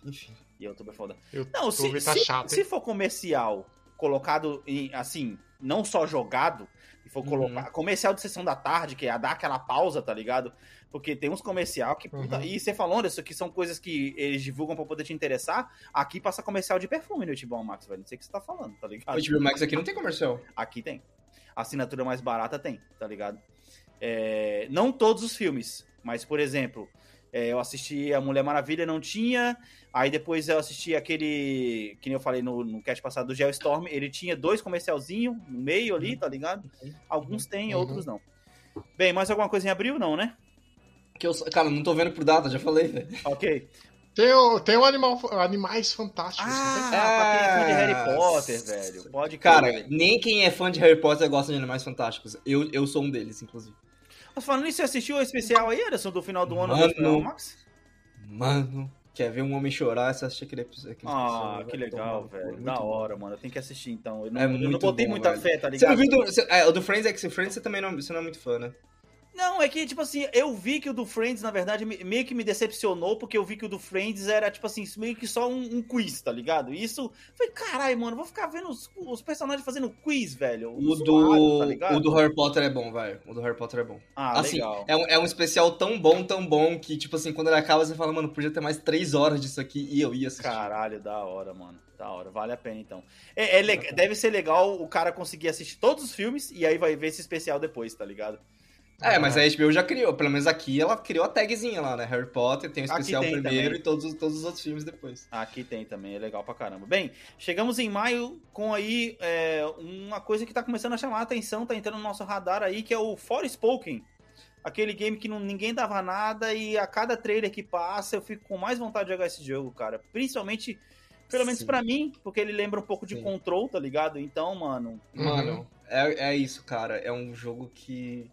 Enfim. E YouTube é foda. YouTube Não, se, tá se, chato, se for comercial colocado em, assim, não só jogado, e for Uhum. colocar. Comercial de sessão da tarde, que é dar aquela pausa, tá ligado? Porque tem uns comercial que. puta, Uhum. E você falou, Anderson, que são coisas que eles divulgam pra poder te interessar. Aqui passa comercial de perfume no HBO Max, velho. Não sei o que você tá falando, tá ligado? O HBO Max aqui não tem comercial. Aqui tem. A assinatura mais barata tem, tá ligado? É, não todos os filmes, mas, por exemplo, é, eu assisti A Mulher Maravilha, não tinha. Aí depois eu assisti aquele, que nem eu falei no, no cast passado, do Geostorm. Ele tinha dois comercialzinhos no meio ali, tá ligado? Alguns tem, Uhum. outros não. Bem, mais alguma coisa em abril? Não, né? Que eu, cara, não tô vendo por data, já falei, velho. Ok. Tem o, tem o animal, Animais Fantásticos. Ah, tem? pra quem é fã de Ah, Harry Potter, velho. Pode crer, Cara, velho. nem quem é fã de Harry Potter gosta de Animais Fantásticos. Eu, eu sou um deles, inclusive. Mas falando nisso, você assistiu o especial aí, Anderson, do final do ano Mano. do HBO Max? Mano, quer ver um homem chorar, você assiste aquele episódio. aquele Ah, episódio, que legal, velho. muito Da bom. hora, mano. Eu tenho que assistir então. Eu não, É eu não muito botei bom, muita velho. fé, tá Você não ligado? viu do, você- é, o do Friends é que o Friends você também não, você não é muito fã, né? Não, é que, tipo assim, eu vi que o do Friends, na verdade, me- meio que me decepcionou, porque eu vi que o do Friends era, tipo assim, meio que só um, um quiz, tá ligado? E Isso, foi caralho, mano, vou ficar vendo os, os personagens fazendo quiz, velho. O do, tá o do Harry Potter é bom, velho. O do Harry Potter é bom. Ah, assim, legal. é um, é um especial tão bom, tão bom, que, tipo assim, quando ele acaba, você fala, mano, podia ter mais três horas disso aqui e eu ia assistir. Caralho, da hora, mano. Da hora, vale a pena então. É, é Deve ser legal o cara conseguir assistir todos os filmes e aí vai ver esse especial depois, tá ligado? É, mas a HBO já criou, pelo menos aqui ela criou a tagzinha lá, né? Harry Potter, tem o especial tem primeiro também. e todos, os- todos os outros filmes depois. Aqui tem também, é legal pra caramba. Bem, chegamos em maio com aí é, uma coisa que tá começando a chamar a atenção, tá entrando no nosso radar aí, que é o Forspoken. aquele game que não, ninguém dava nada e a cada trailer que passa eu fico com mais vontade de jogar esse jogo, cara. Principalmente, pelo menos pra mim, porque ele lembra um pouco de Sim. Control, tá ligado? Então, mano. Mano, é, é isso, cara. É um jogo que.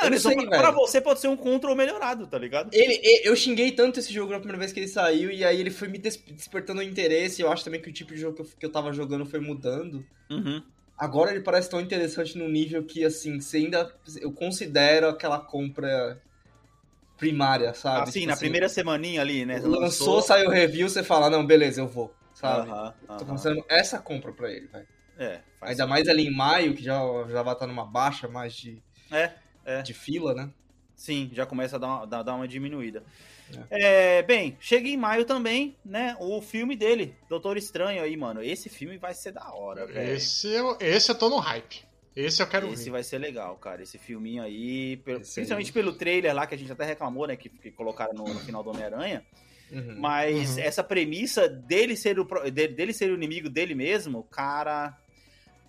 Ah, Anderson, sei, pra, pra você pode ser um Control melhorado, tá ligado? Ele, eu xinguei tanto esse jogo na primeira vez que ele saiu, e aí ele foi me des- despertando o interesse. Eu acho também que o tipo de jogo que eu, que eu tava jogando foi mudando. Uhum. Agora ele parece tão interessante no nível que, assim, você ainda. Eu considero aquela compra primária, sabe? Assim, Tipo na primeira semaninha ali, né? Lançou, saiu o review, você fala, não, beleza, eu vou, sabe? Aham, Tô aham. considerando essa compra pra ele, velho. É, Ainda mais ali em maio, que já, já vai estar numa baixa mais de, É, é. de fila, né? Sim, já começa a dar uma, dar- uma diminuída. É, bem, chega em maio também, né? O filme dele, Doutor Estranho aí, mano. Esse filme vai ser da hora, velho. Esse, eu, esse eu tô no hype. Esse eu quero Esse ver. vai ser legal, cara. Esse filminho aí, Esse principalmente aí. pelo trailer lá, que a gente até reclamou, né? Que, que colocaram no, no final do Homem-Aranha. Uhum. Mas Uhum. essa premissa dele ser, o, dele, dele ser o inimigo dele mesmo, cara.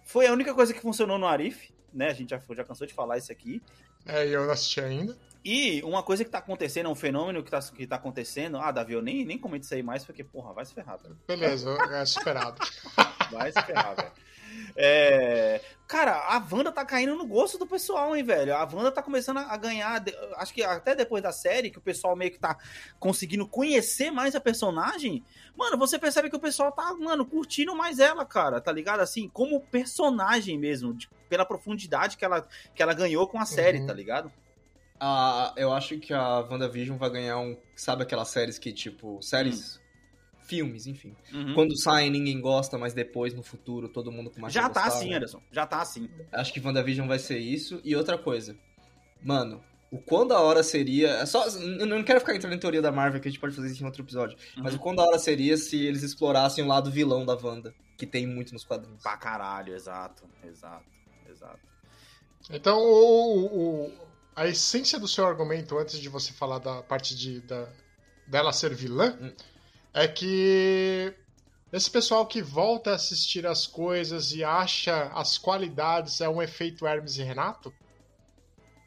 Foi a única coisa que funcionou no Arif, né? A gente já, já cansou de falar isso aqui. É, eu não assisti ainda. E uma coisa que tá acontecendo, um fenômeno que tá, que tá acontecendo. Ah, Davi, eu nem, nem comento isso aí mais, porque, porra, vai se ferrar, velho. Beleza, é superado. Vai se ferrar, velho. É, Cara, a Wanda tá caindo no gosto do pessoal, hein, velho? A Wanda tá começando a ganhar. Acho que até depois da série, que o pessoal meio que tá conseguindo conhecer mais a personagem. Mano, você percebe que o pessoal tá, mano, curtindo mais ela, cara, tá ligado? Assim, como personagem mesmo, pela profundidade que ela, que ela ganhou com a série, Uhum. tá ligado? Ah, eu acho que a WandaVision vai ganhar um. Sabe aquelas séries que, tipo. Séries. Filmes, enfim. Uhum. Quando saem, ninguém gosta, mas depois, no futuro, todo mundo começa Já a tá assim, né? Anderson. Já tá assim. Acho que WandaVision vai ser isso. E outra coisa. Mano, o quão da hora seria. É só, eu não quero ficar entrando em teoria da Marvel, que a gente pode fazer isso em outro episódio. Mas Uhum. o quão da hora seria se eles explorassem o lado vilão da Wanda, que tem muito nos quadrinhos. Pra caralho, exato, exato, exato. Então, o, o- a essência do seu argumento, antes de você falar da parte de, da, dela ser vilã, Hum. É que esse pessoal que volta a assistir as coisas e acha as qualidades é um efeito Hermes e Renato?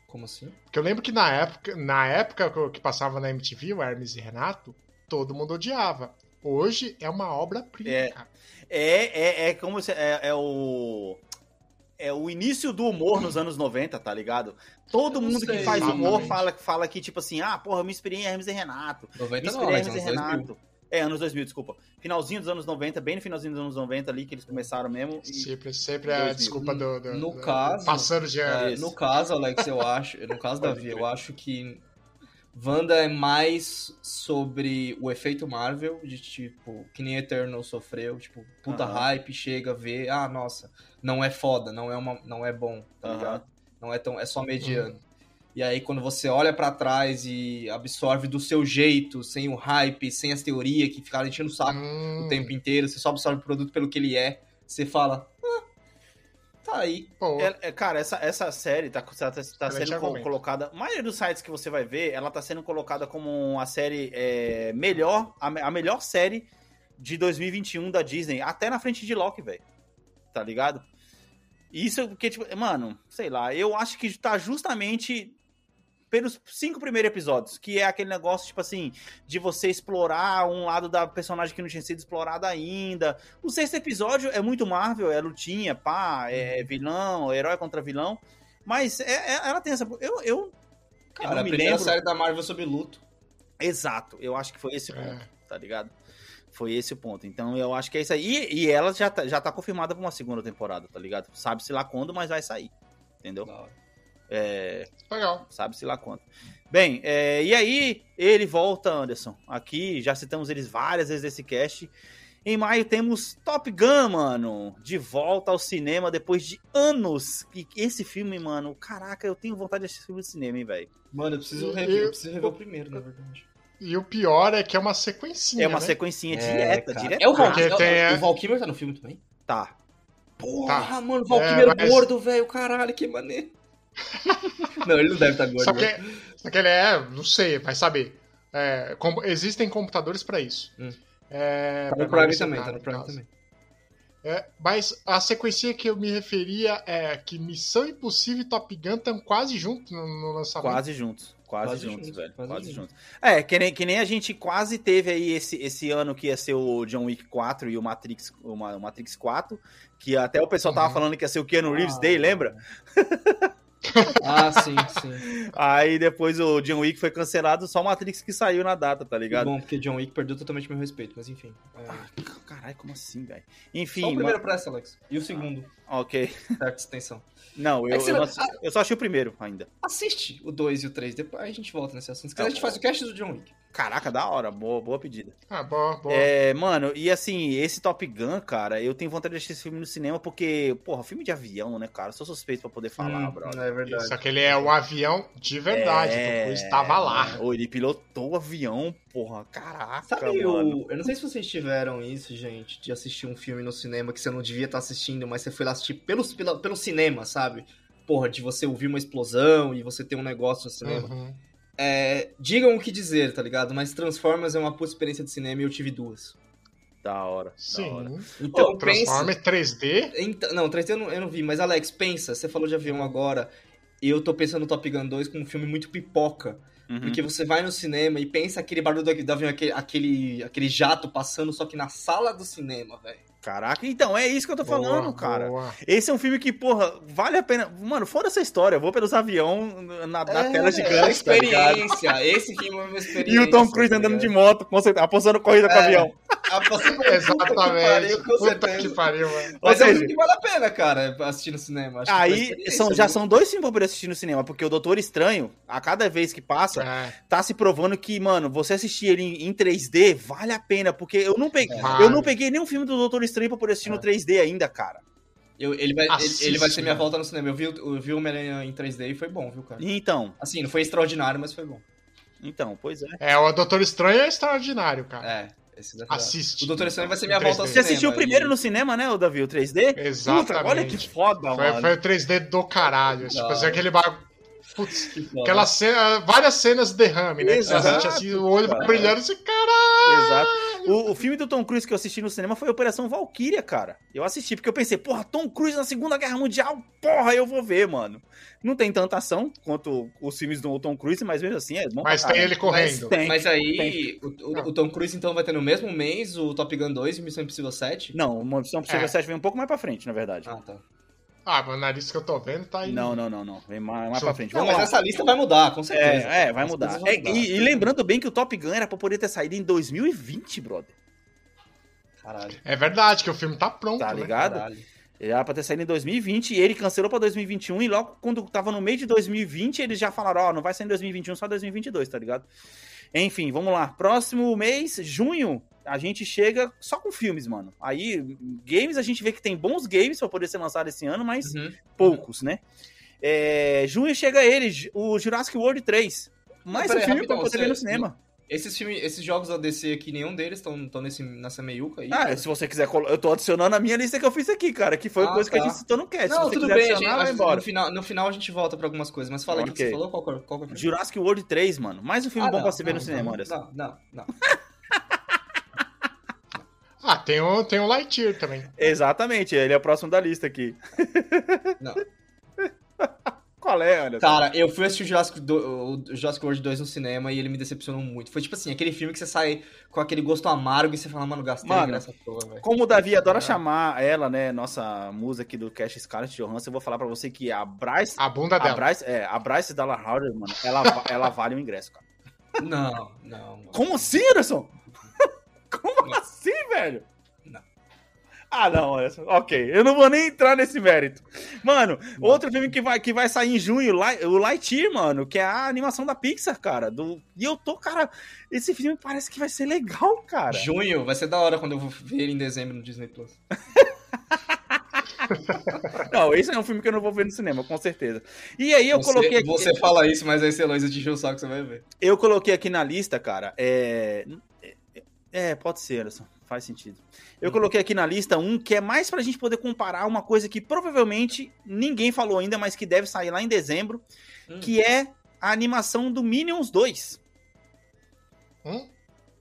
Como assim? Porque eu lembro que na época, na época que- que passava na MTV, o Hermes e Renato, todo mundo odiava. Hoje é uma obra-prima, É. É, é, é como se. É, é o. É o início do humor nos anos 90, tá ligado? Todo Eu não mundo que sei. faz humor Exatamente. fala, fala que, tipo assim, ah, porra, eu me inspirei em Hermes e Renato. Me 90 não, inspirei em Alex, Hermes e anos 2000. Renato. É, anos 2000, desculpa. Finalzinho dos anos 90, bem no finalzinho dos anos 90 ali, que eles começaram mesmo. e- Sempre, sempre a 2000. desculpa do, do- No do- caso, passando de ano. É, no caso, Alex, eu acho. No caso, Davi, eu acho que Wanda é mais sobre o efeito Marvel, de tipo, que nem Eternal sofreu, tipo, puta hype, chega, vê, ah, nossa, não é foda, não é, uma, não é bom, tá ligado? Não é tão, é só mediano. E aí, quando você olha pra trás e absorve do seu jeito, sem o hype, sem as teorias que ficaram enchendo o saco Hum, o tempo inteiro, você só absorve o produto pelo que ele é, você fala, ah, tá aí. É, é, cara, essa, essa série tá, tá, tá sendo co- colocada. A maioria dos sites que você vai ver, ela tá sendo colocada como a série é, melhor, a, a melhor série de 2021 da Disney, até na frente de Loki, velho. Tá ligado? Isso porque, tipo, mano, sei lá, eu acho que tá justamente pelos cinco primeiros episódios, que é aquele negócio, tipo assim, de você explorar um lado da personagem que não tinha sido explorado ainda. O sexto episódio é muito Marvel, é lutinha, pá, é vilão, herói contra vilão. Mas é- é- ela tem essa. Eu, eu, Cara, eu não a me primeira lembro. série da Marvel sobre luto. Exato, eu acho que foi esse É. ponto, tá ligado? Foi esse o ponto. Então eu acho que é isso aí. E, e ela já tá, já tá confirmada pra uma segunda temporada, tá ligado? Sabe-se lá quando, mas vai sair. Entendeu? É, legal. sabe-se lá quando. Bem, é, e aí ele volta, Anderson. Aqui, já citamos eles várias vezes nesse cast. Em maio temos Top Gun, mano, de volta ao cinema depois de anos. E esse filme, mano, caraca, eu tenho vontade de assistir esse filme no cinema, hein, velho. Mano, eu preciso Eu- rever, eu preciso rever o primeiro, na verdade. E o pior é que é uma sequencinha, É uma né? sequencinha É, direta, cara. direta. É o Val, Porque é é- o Val Kilmer tá no filme também? Tá. Porra, Tá. mano, o Val É, Kilmer mas- gordo, velho, caralho, que maneiro. não, ele não deve estar gordo. Só né? que, só que ele é, não sei, vai saber. É, com- existem computadores pra isso. Hum. É, Tá no Prime também, tá no Prime também. É, mas a sequência que eu me referia é que Missão Impossível e Top Gun estão quase juntos no, no lançamento. Quase juntos. Quase, Quase juntos, juntos, velho. quase Quase, juntos. juntos. É, que nem, que nem a gente quase teve aí esse, esse ano que ia ser o John Wick 4 e o Matrix, o Ma- o Matrix 4, que até o pessoal tava Uhum. falando que ia ser o Keanu Reeves Ah. Day, lembra? Ah, sim, sim. Aí depois o John Wick foi cancelado, só o Matrix que saiu na data, tá ligado? bom, porque John Wick perdeu totalmente meu respeito, mas enfim. É... Ah, Caralho, como assim, velho? Só Enfim, o primeiro ma- pressa, Alex. E o segundo, ok. certa extensão. Não, eu, É eu, não assisti- eu só achei o primeiro ainda. Assiste o 2 e o 3, depois a gente volta nesse assunto. Se quiser, Tá a gente faz o cast do John Wick. Caraca, da hora, boa, boa pedida. Ah, boa, boa. É, mano, e assim, esse Top Gun, cara, eu tenho vontade de assistir esse filme no cinema porque, porra, filme de avião, né, cara? Sou suspeito pra poder falar, Hum, brother. É verdade. Só que ele é o avião de verdade. É, Tom Cruise estava lá. Ou ele pilotou o avião, porra, caraca, Sabe, mano. o... eu não sei se vocês tiveram isso, gente, de assistir um filme no cinema que você não devia estar assistindo, mas você foi lá assistir pelo, pela- pelo cinema, sabe? Porra, de você ouvir uma explosão e você ter um negócio no cinema. Uhum. É, digam o que dizer, tá ligado? Mas Transformers é uma puta experiência de cinema e eu tive duas. Da hora, da hora. Sim. Então, Ô, pensa... Transformer 3D? Então, não, 3D eu não, eu não vi, mas Alex, pensa, você falou de avião agora, e eu tô pensando no Top Gun 2 com um filme muito pipoca. Uhum. Porque você vai no cinema e pensa aquele barulho do, do avião, aquele, aquele, aquele jato passando, só que na sala do cinema, velho. Caraca, então, é isso que eu tô falando, Boa, cara. boa. Esse é um filme que, porra, vale a pena. Mano, fora essa história, eu vou pelos aviões na, na É, tela é gigante, tá ligado? experiência. Esse filme é uma experiência. E o Tom Cruise tá andando de moto, apostando corrida com o É. avião. Você- Exatamente. Puta que pariu, Puta que pariu, mano. Mas Ou é um seja- que vale a pena, cara, assistir no cinema. Acho Aí são, já são dois filmes pra poder assistir no cinema, porque o Doutor Estranho, a cada vez que passa, É, tá se provando que, mano, você assistir ele em, em 3D vale a pena, porque eu não peguei, Vale. eu não peguei nenhum filme do Doutor Estranho pra poder assistir no É. 3D ainda, cara. Eu- ele, vai, ele, Assiste, ele vai ser minha mano. volta no cinema. Eu vi, o- eu vi o Homem-Aranha em 3D e foi bom, viu, cara? Então, Assim, não foi extraordinário, mas foi bom. então, pois é. é, o Doutor Estranho é extraordinário, cara. É. Assiste. O Doutor Estranho vai ser minha volta ao 3D. Você cinema. assistiu o primeiro e- no cinema, né, o Davi, o 3D? Exatamente. Puta, olha que foda, Foi, mano. foi o 3D do caralho. Tipo Da assim, aquele bagulho. Putz, aquela cena, várias cenas derrame, né? Exato, assiste assim, o olho cara. brilhando assim, caralho. Exato. O, o filme do Tom Cruise que eu assisti no cinema foi Operação Valkyria, cara. Eu assisti porque eu pensei, porra, Tom Cruise na Segunda Guerra Mundial, porra, eu vou ver, mano. Não tem tanta ação quanto os filmes do Tom Cruise, mas mesmo assim é bom Mas tem ele correndo. Tem. Mas aí, o, o- o Tom Cruise então vai ter no mesmo mês o Top Gun 2 e Missão Impossível 7? Não, Missão Impossível É. 7 vem um pouco mais pra frente, na verdade. Ah, tá. Ah, mas o nariz que eu tô vendo tá aí. Não, não, não, não. Vem mais, mais pra frente. Não, Vamos mas lá. essa lista vai mudar, com certeza. É, é, vai mudar. É, mudar. e, e lembrando bem que o Top Gun era pra poder ter saído em 2020, brother. Caralho. É verdade que o filme tá pronto, Tá né? ligado? Caralho. Era pra ter saído em 2020 e ele cancelou pra 2021 e logo quando tava no meio de 2020 eles já falaram, ó, não vai sair em 2021, só 2022, tá ligado? Enfim, vamos lá. Próximo mês, junho, a gente chega só com filmes, mano. Aí, games, a gente vê que tem bons games pra poder ser lançado esse ano, mas Uhum. poucos, né? É, junho chega ele, o Jurassic World 3. Mais um peraí, filme pra poder ver no cinema. Esses, filmes, esses jogos da DC aqui, nenhum deles estão nesse, nessa meiuca aí? Ah, se você quiser, eu tô adicionando a minha lista que eu fiz aqui, cara, que foi Ah, coisa que a tá. gente citou no cast. Não, tudo bem, a gente, vai embora. no, final, no final a gente volta pra algumas coisas. Mas fala aí o que você falou, qual, é- qual é o filme? Jurassic World 3, mano. Mais um filme Ah, bom não, pra se ver não, no cinema, não, Anderson. Não, não, não. Ah, tem o, tem o Lightyear também. Exatamente, ele é o próximo da lista aqui. Não. Qual é, Anderson? Cara, eu fui assistir o Jurassic, do, o Jurassic World 2 no cinema e ele me decepcionou muito. Foi tipo assim, aquele filme que você sai com aquele gosto amargo e você fala, mano, gastei Mano, nessa porra, velho. Como o Davi adora Ah. chamar ela, né, nossa musa aqui do Cash Scarlett Johansson, eu vou falar pra você que a Bryce, A bunda a dela. Bryce, é, a Bryce Dallas Howard, mano, ela, ela vale o ingresso, cara. Não, não. mano. Como assim, Anderson? Como assim, velho? Não. Ah, não. Ok, eu não vou nem entrar nesse mérito. Mano, outro filme que vai, que vai sair em junho, o Lightyear, mano, que é a animação da Pixar, cara. Do... E eu tô, cara, esse filme parece que vai ser legal, cara. Junho, vai ser da hora quando eu vou ver ele em dezembro no Disney Plus. Não, esse é um filme que eu não vou ver no cinema, com certeza. E aí eu você, coloquei aqui, Você fala isso, mas aí se a Heloísa te o saco, você vai ver. eu coloquei aqui na lista, cara, é... É, pode ser, Anderson. Faz sentido. Eu coloquei aqui na lista um que é mais pra gente poder comparar uma coisa que provavelmente ninguém falou ainda, mas que deve sair lá em dezembro, Hum. que é a animação do Minions 2. Hum?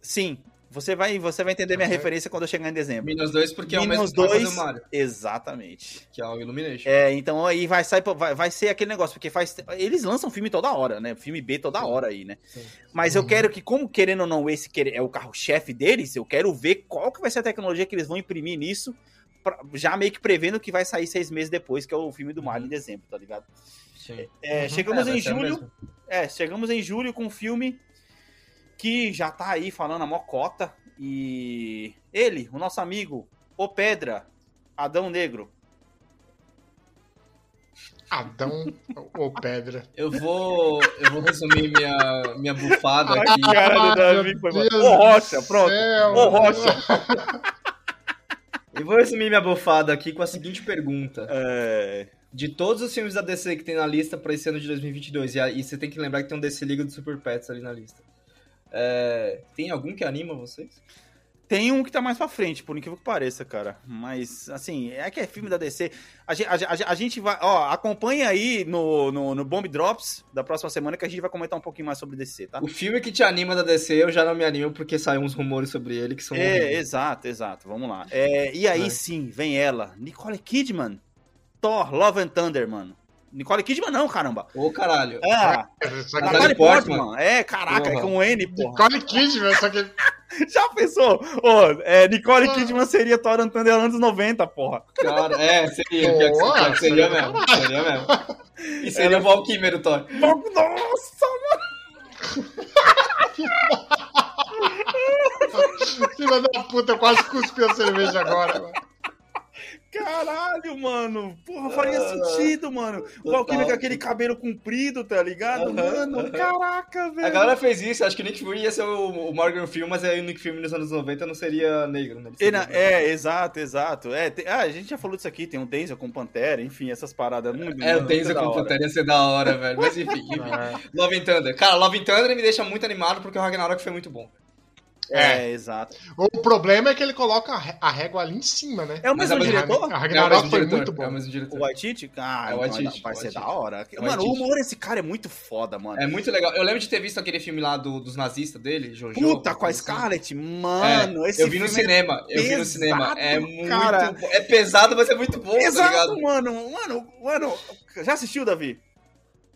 Sim, Você vai, você vai entender minha Uhum. referência quando eu chegar em dezembro. Minions 2 porque é o mesmo que vai fazer 2, o Mario, exatamente. que é o Illumination. É, então aí vai sair, vai, vai ser aquele negócio, porque faz. Eles lançam filme toda hora, né? Filme B toda Sim. hora aí, né? Sim. Mas eu Uhum. quero que, como querendo ou não, esse é o carro-chefe deles, eu quero ver qual que vai ser a tecnologia que eles vão imprimir nisso, pra- já meio que prevendo que vai sair seis meses depois, que é o filme do Mario em dezembro, tá ligado? Sim. É, Uhum. Chegamos É, em o julho. É, chegamos em julho com um filme que já tá aí falando a mocota. E ele, o nosso amigo, o Pedra, Adão Negro. Adão ou pedra. Eu vou, eu vou resumir minha, minha bufada Ai, aqui. cara do Davi foi Deus Ô, Rocha, pronto. céu. Ô, Rocha. Eu vou resumir minha bufada aqui com a seguinte pergunta. É, De todos os filmes da DC que tem na lista pra esse ano de 2022, e aí você tem que lembrar que tem um DC Liga do Super Pets ali na lista. É, tem algum que anima vocês? Tem um que tá mais pra frente, por incrível que pareça, cara. Mas, assim, é que é filme da DC. A gente, a, a- a gente vai. Ó, acompanha aí no, no, no Bomb Drops da próxima semana que a gente vai comentar um pouquinho mais sobre DC, tá? O filme que te anima da DC, eu já não me animo porque saem uns rumores sobre ele que são. É, horríveis. exato, exato. Vamos lá. É, e aí Vai. sim, vem ela, Nicole Kidman. Thor, Love and Thunder, mano. Nicole Kidman não, caramba. Ô caralho. Ah, Só que Natalie Portman. Portman. É, caraca, é Porra. com N, porra. Nicole Kidman, só que Já pensou? Ô, é, Nicole Ah. Kidman seria Thor and Thunder anos 90, porra. Cara, é, seria. que Boa, seria, seria seria mesmo. Seria mesmo. E seria o Valkymer, o Thor. Nossa, filha da puta, eu quase cuspi a cerveja agora. mano. Caralho, mano. Porra, faria sentido, mano. O. Valkyrie com aquele cabelo comprido, tá ligado? Mano, caraca, velho. A galera fez isso, acho que o Nick Fury ia ser o, o Morgan Freeman, mas aí o Nick Fury nos anos 90 não seria negro, né? Seria na-. É, exato, exato. É, tem- ah, a gente já falou disso aqui, tem um Denzel com Pantera, enfim, essas paradas. Muito, É, o Denzel com. Pantera ia ser da hora, velho. Mas enfim, enfim. É. Love and Thunder. Cara, Love and Thunder me deixa muito animado porque o Ragnarok foi muito bom. É, exato. O problema é que ele coloca a ré- a régua ali em cima, né? É o mesmo é diretor? A É o Ragnarok mesmo foi diretor, muito É o bom. mesmo diretor. O Waititi? Ah, É o Waititi, vai ser da hora. É o Mano, o humor desse cara é muito foda, mano. É muito legal. Eu lembro de ter visto aquele filme lá do- dos nazistas dele, Jojo. Puta, com a assim. Scarlett, É, mano, esse eu vi no é cinema, eu vi no cinema. É muito cara. bom. É pesado, mas é muito bom, tá Exato, mano. Mano, mano. Já assistiu, Davi?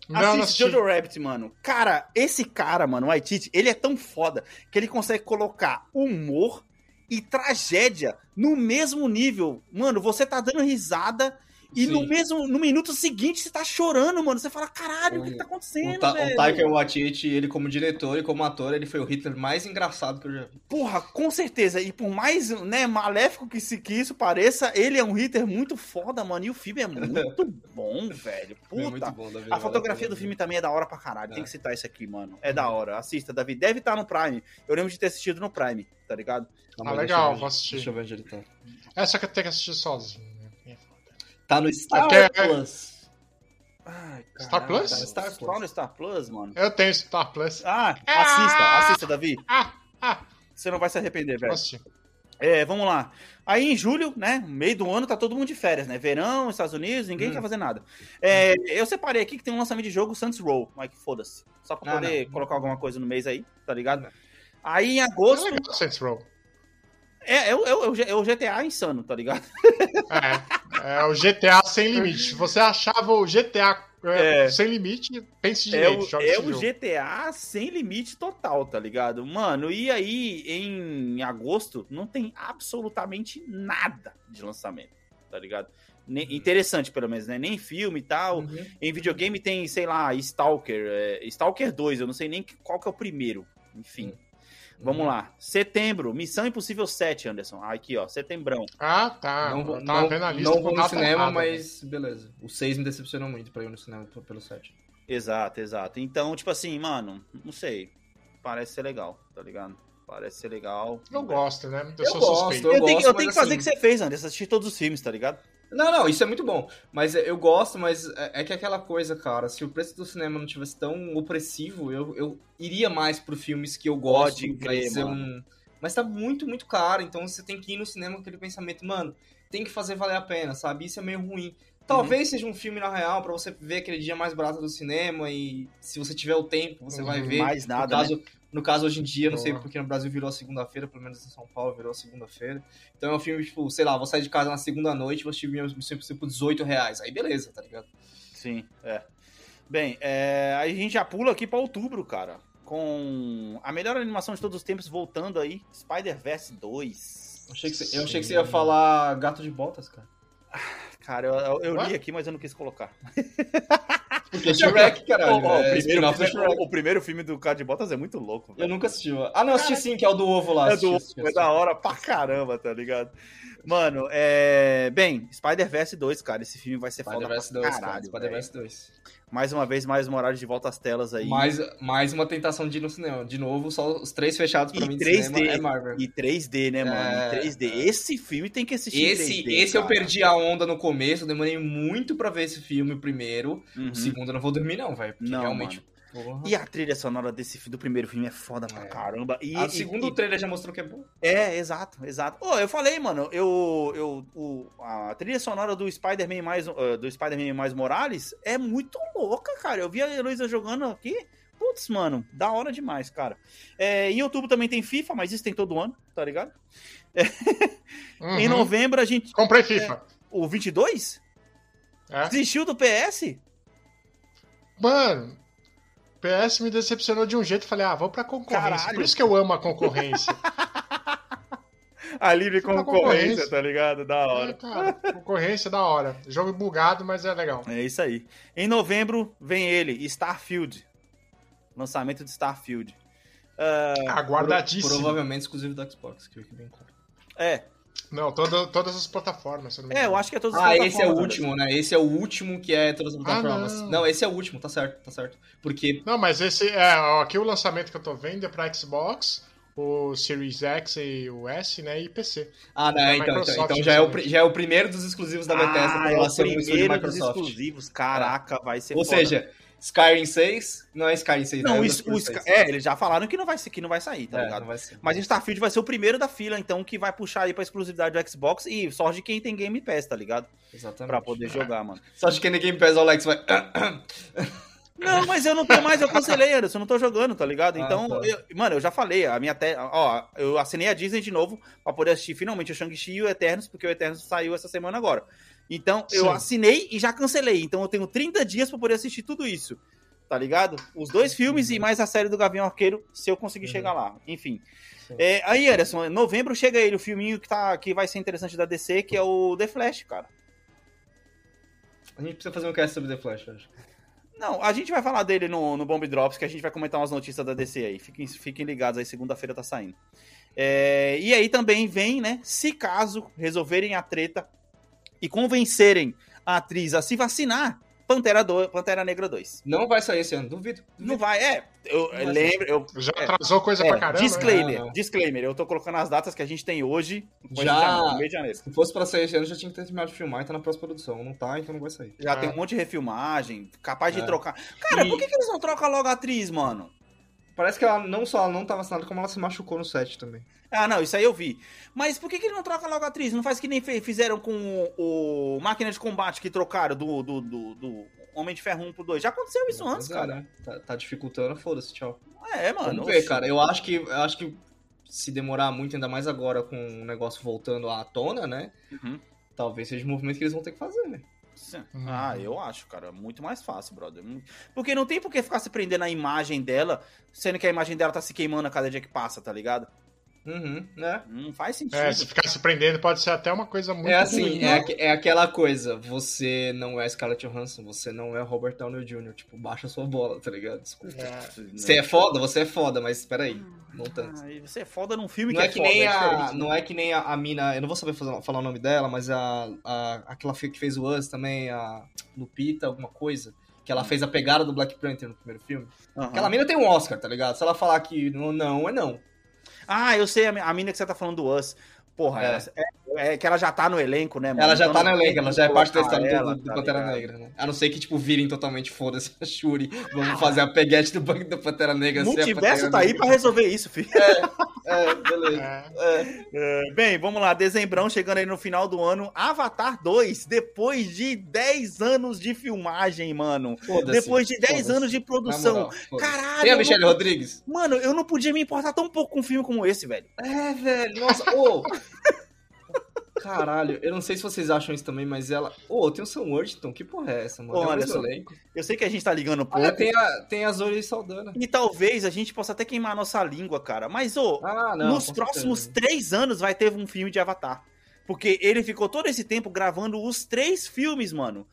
Não, não Assiste assisti. Jojo Rabbit, mano. Cara, esse cara, mano, o Waititi, ele é tão foda que ele consegue colocar humor e tragédia no mesmo nível. Mano, você tá dando risada e Sim. no mesmo no minuto seguinte você tá chorando, mano. Você fala, caralho, o que, que tá O, acontecendo, Ta o velho? Taika Waititi, ele como diretor e como ator, ele foi o Hitler mais engraçado que eu já vi. Porra, com certeza. E por mais né, maléfico que, se, que isso pareça, ele é um hitter muito foda, mano. E o filme é muito bom, velho. É muito Puta. bom, Davi. A fotografia do filme também é da hora pra caralho. É. Tem que citar isso aqui, mano. É da hora. Assista, Davi. Deve estar no Prime. Eu lembro de ter assistido no Prime, tá ligado? Ah, legal, deixa eu ver- vou assistir. Deixa eu ver onde ele tá. É só que eu tenho que assistir sozinho. É. Tá no Star Porque é- Plus. Ai, Star Plus? Tá no Star Plus. Tá no Star Plus, mano. Eu tenho Star Plus. Ah, assista, assista, Davi. Ah, ah, Você não vai se arrepender, velho. É, vamos lá. Aí em julho, né? Meio do ano, tá todo mundo de férias, né? Verão, Estados Unidos, ninguém Hum. quer fazer nada. É, eu separei aqui que tem um lançamento de jogo Saints Row, mas que foda-se. Só pra Ah, poder não. colocar alguma coisa no mês aí, tá ligado? Não. Aí em É agosto. legal Saints Row. É, é, o- é, o- é o é o GTA insano, tá ligado? É, é o GTA sem limite. Se você achava o GTA é, É. sem limite, pense É direito. o, joga é o. GTA sem limite total, tá ligado? Mano, e aí em agosto não tem absolutamente nada de lançamento, tá ligado? Ne- interessante, pelo menos, né? Nem filme e tal. Uhum. Em videogame tem, sei lá, Stalker. é, Stalker 2, eu não sei nem qual que é o primeiro. Enfim. Vamos lá. Setembro, Missão Impossível 7, Anderson. Ah, Aqui, ó, setembrão. Ah, tá. não eu vou, tava não, vendo a lista não vou no cinema, errada, né? mas beleza. O 6 me decepcionou muito pra ir no cinema pelo 7. Exato, exato. Então, tipo assim, mano, não sei. Parece ser legal, tá ligado? Parece ser legal. Eu gosto, né? Eu, Eu sou gosto, suspeito. Eu, eu tenho, gosto, eu mas tenho que fazer o assim- que você fez, Anderson. Assistir todos os filmes, tá ligado? Não, não, isso é muito bom. Mas eu gosto, mas é é que aquela coisa, cara, se o preço do cinema não tivesse tão opressivo, eu, eu iria mais pro filmes que eu gosto. Pode crer, um... Mas tá muito, muito caro, então você tem que ir no cinema com aquele pensamento, mano, tem que fazer valer a pena, sabe? Isso é meio ruim. Talvez seja um filme na real pra você ver aquele dia mais barato do cinema e se você tiver o tempo, você vai Uhum, ver. mais nada, no caso, No caso, hoje em dia, não sei porque no Brasil virou a segunda-feira, pelo menos em São Paulo virou a segunda-feira. Então é um filme, tipo, sei lá, vou sair de casa na segunda noite, vou assistir Missão Impossível por 18 reais. Aí beleza, tá ligado? Sim, é. Bem, é, aí a gente já pula aqui pra outubro, cara. Com a melhor animação de todos os tempos voltando aí, Spider-Verse 2. Eu achei, que você, eu achei que você ia falar Gato de Botas, cara. Cara, eu, eu- eu li aqui, mas eu não quis colocar. Porque Shrek, caralho. Ó, é o, primeiro, spin-off do filme- Shrek. o primeiro filme do Cara de Botas é muito louco, Eu velho. nunca assisti. Ah, não, assisti sim, que é o do ovo lá. É assisti, do assisti, é assisti. da hora pra caramba, tá ligado? Mano, é. Bem, Spider-Verse 2, cara. Esse filme vai ser foda pra Spider-Verse 2, cara. caralho. Spider-Verse 2. Mais uma vez, mais Morales de volta às telas aí. Mais, mais uma tentação de ir no cinema. De novo, só os três fechados pra E mim de 3D. cinema é Marvel. E 3D, né, mano? É, E 3D. Esse filme tem que assistir Esse, em 3D, esse eu cara. perdi a onda no começo, eu demorei muito pra ver esse filme primeiro. Uhum. O segundo eu não vou dormir, não, velho. Porque Não, realmente. Porra. E a trilha sonora desse do primeiro filme é foda pra É. caramba. E, o e- segundo e- trailer já mostrou que é bom. É, exato, exato. Ô, eu falei, mano, eu, eu o, a trilha sonora do Spider-Man mais uh, do Spider-Man mais Morales é muito louca, cara. Eu vi a Heloísa jogando aqui. Putz, mano, da hora demais, cara. É, em outubro também tem FIFA, mas isso tem todo ano, tá ligado? Uhum. Em novembro a gente Comprei FIFA. o 22 É. desistiu do PS? Mano, PS me decepcionou de um jeito. Falei, ah, vou pra concorrência. Caralho. Por isso que eu amo a concorrência. A livre concorrência, concorrência. tá ligado? Da é, hora. cara, concorrência é da hora. Jogo bugado, mas é legal. É isso aí. Em novembro vem ele, Starfield. Lançamento de Starfield. Aguardadíssimo. Provavelmente exclusivo do Xbox, que bem claro. É, Não, todo- todas as plataformas. se eu não me é, eu acho que é todos os Ah, esse é o plataformas, último, né? Esse é o último que é todas as Ah, plataformas. não. não. esse é o último, tá certo, tá certo. Porque. Não, mas esse é ó, aqui o lançamento que eu tô vendo é pra Xbox, o Series X e o S, né, e PC. Ah, né? Da Então, então, então já, é o, já é o primeiro dos exclusivos da Bethesda Ah, pra é ela o ser um dos Microsoft. exclusivos. Caraca, vai ser Ou foda. seja, Skyrim 6 não é Skyrim 6, não, né? o, É Sky- Elder o Sky- 6. é, eles já falaram que não vai, ser, que não vai sair, tá É, ligado? Mas Starfield vai ser o primeiro da fila, então, que vai puxar aí pra exclusividade do Xbox e sorte de quem tem Game Pass, tá ligado? Exatamente. Pra poder jogar, mano. Só acho que no Game Pass o Alex vai. Não, mas eu não tenho mais, eu cancelei, Anderson, eu não tô jogando, tá ligado? Ah, Então, tá. eu- mano, eu já falei, a minha te... ó, eu assinei a Disney de novo pra poder assistir finalmente o Shang-Chi e o Eternos, porque o Eternos saiu essa semana agora. Então, eu Sim. assinei e já cancelei. Então, eu tenho 30 dias pra poder assistir tudo isso. Tá ligado? Os dois filmes e mais a série do Gavião Arqueiro, se eu conseguir Uhum. chegar lá. Enfim. É, aí, Anderson, em novembro chega ele, o filminho que, tá, que vai ser interessante da DC, que é o The Flash, cara. A gente precisa fazer um cast sobre The Flash, eu acho. Não, a gente vai falar dele no, no Bomb Drops, que a gente vai comentar umas notícias da DC aí. Fiquem, fiquem ligados aí, segunda-feira tá saindo. É, e aí também vem, né? Se caso resolverem a treta e convencerem a atriz a se vacinar, Pantera, 2, Pantera Negra 2. Não vai sair esse ano, duvido. Não vai, é. Eu, lembro. Eu, Já É. atrasou coisa é, pra caramba. né? disclaimer, É, disclaimer. Eu tô colocando as datas que a gente tem hoje. Já. no de janeiro. Se fosse pra sair esse ano, já tinha que ter terminado de filmar e tá na próxima produção. Não tá, então não vai sair. Já É. tem um monte de refilmagem, capaz de É. trocar. Cara, E- por que, que eles não trocam logo a atriz, mano? Parece que ela não só ela não tá vacinada, como ela se machucou no set também. Ah, não, isso aí eu vi. Mas por que, que ele não troca logo a atriz? Não faz que nem fizeram com o, o Máquina de Combate que trocaram do, do, do, do Homem de Ferro 1 pro 2. Já aconteceu isso antes, Pois é, cara. né? Tá, tá dificutando, foda-se, tchau. É, mano. Vamos ver, cara. Eu acho que eu acho que se demorar muito, ainda mais agora com o negócio voltando à tona, né? Uhum. Talvez seja o movimento que eles vão ter que fazer, né? Sim. Uhum. Ah, eu acho, cara. Muito mais fácil, brother. Porque não tem por que ficar se prendendo na imagem dela, sendo que a imagem dela tá se queimando a cada dia que passa, tá ligado? Uhum, né? Não faz sentido. É, se ficar se prendendo pode ser até uma coisa muito É assim, ruim. é, aque- é aquela coisa, você não é Scarlett Johansson, você não é Robert Downey Jr., tipo, baixa sua bola, tá ligado? Desculpa. Você é foda, você é foda, mas espera aí, não tanto. Ah, você é foda num filme Não que é é, que foda, nem é a, né? não é que nem a, a mina, eu não vou saber fazer- falar o nome dela, mas a, a aquela que fez o Us também, a Lupita, alguma coisa, que ela fez a pegada do Black Panther no primeiro filme. Aham. Aquela mina tem um Oscar, tá ligado? Se ela falar que não, não é não. Ah, eu sei, a a mina que você tá falando do Us. Porra, É. ela- é, é que ela já tá no elenco, né, mano? Ela já Então tá no elenco, ela já é parte da história ela, do, do tá Pantera ligado? Negra, né? A não ser que, tipo, virem totalmente foda-se a Shuri. Vamos fazer a peguete do, do Pantera Negra. ser a Multiverso tá aí pra resolver isso, filho. É, beleza. É. É. É, bem, vamos lá. Dezembrão chegando aí no final do ano. Avatar 2, depois de 10 anos de filmagem, mano. Foda-se. Depois de 10 Foda-se. anos de produção. moral. Caralho. Tem a Michelle não- Rodrigues? Mano, eu não podia me importar tão pouco com um filme como esse, velho. É, velho. Nossa, ô. Caralho, eu não sei se vocês acham isso também, mas ela. Ô, tem o Sam Worthington, que porra é essa, mano? É olha só. elenco. Eu sei que a gente tá ligando pouco. Olha, tem a, tem a Zoe Saldana. E talvez a gente possa até queimar a nossa língua, cara. Mas, ô, Ah, não. nos próximos certeza. três anos vai ter um filme de Avatar. Porque ele ficou todo esse tempo gravando os três filmes, mano.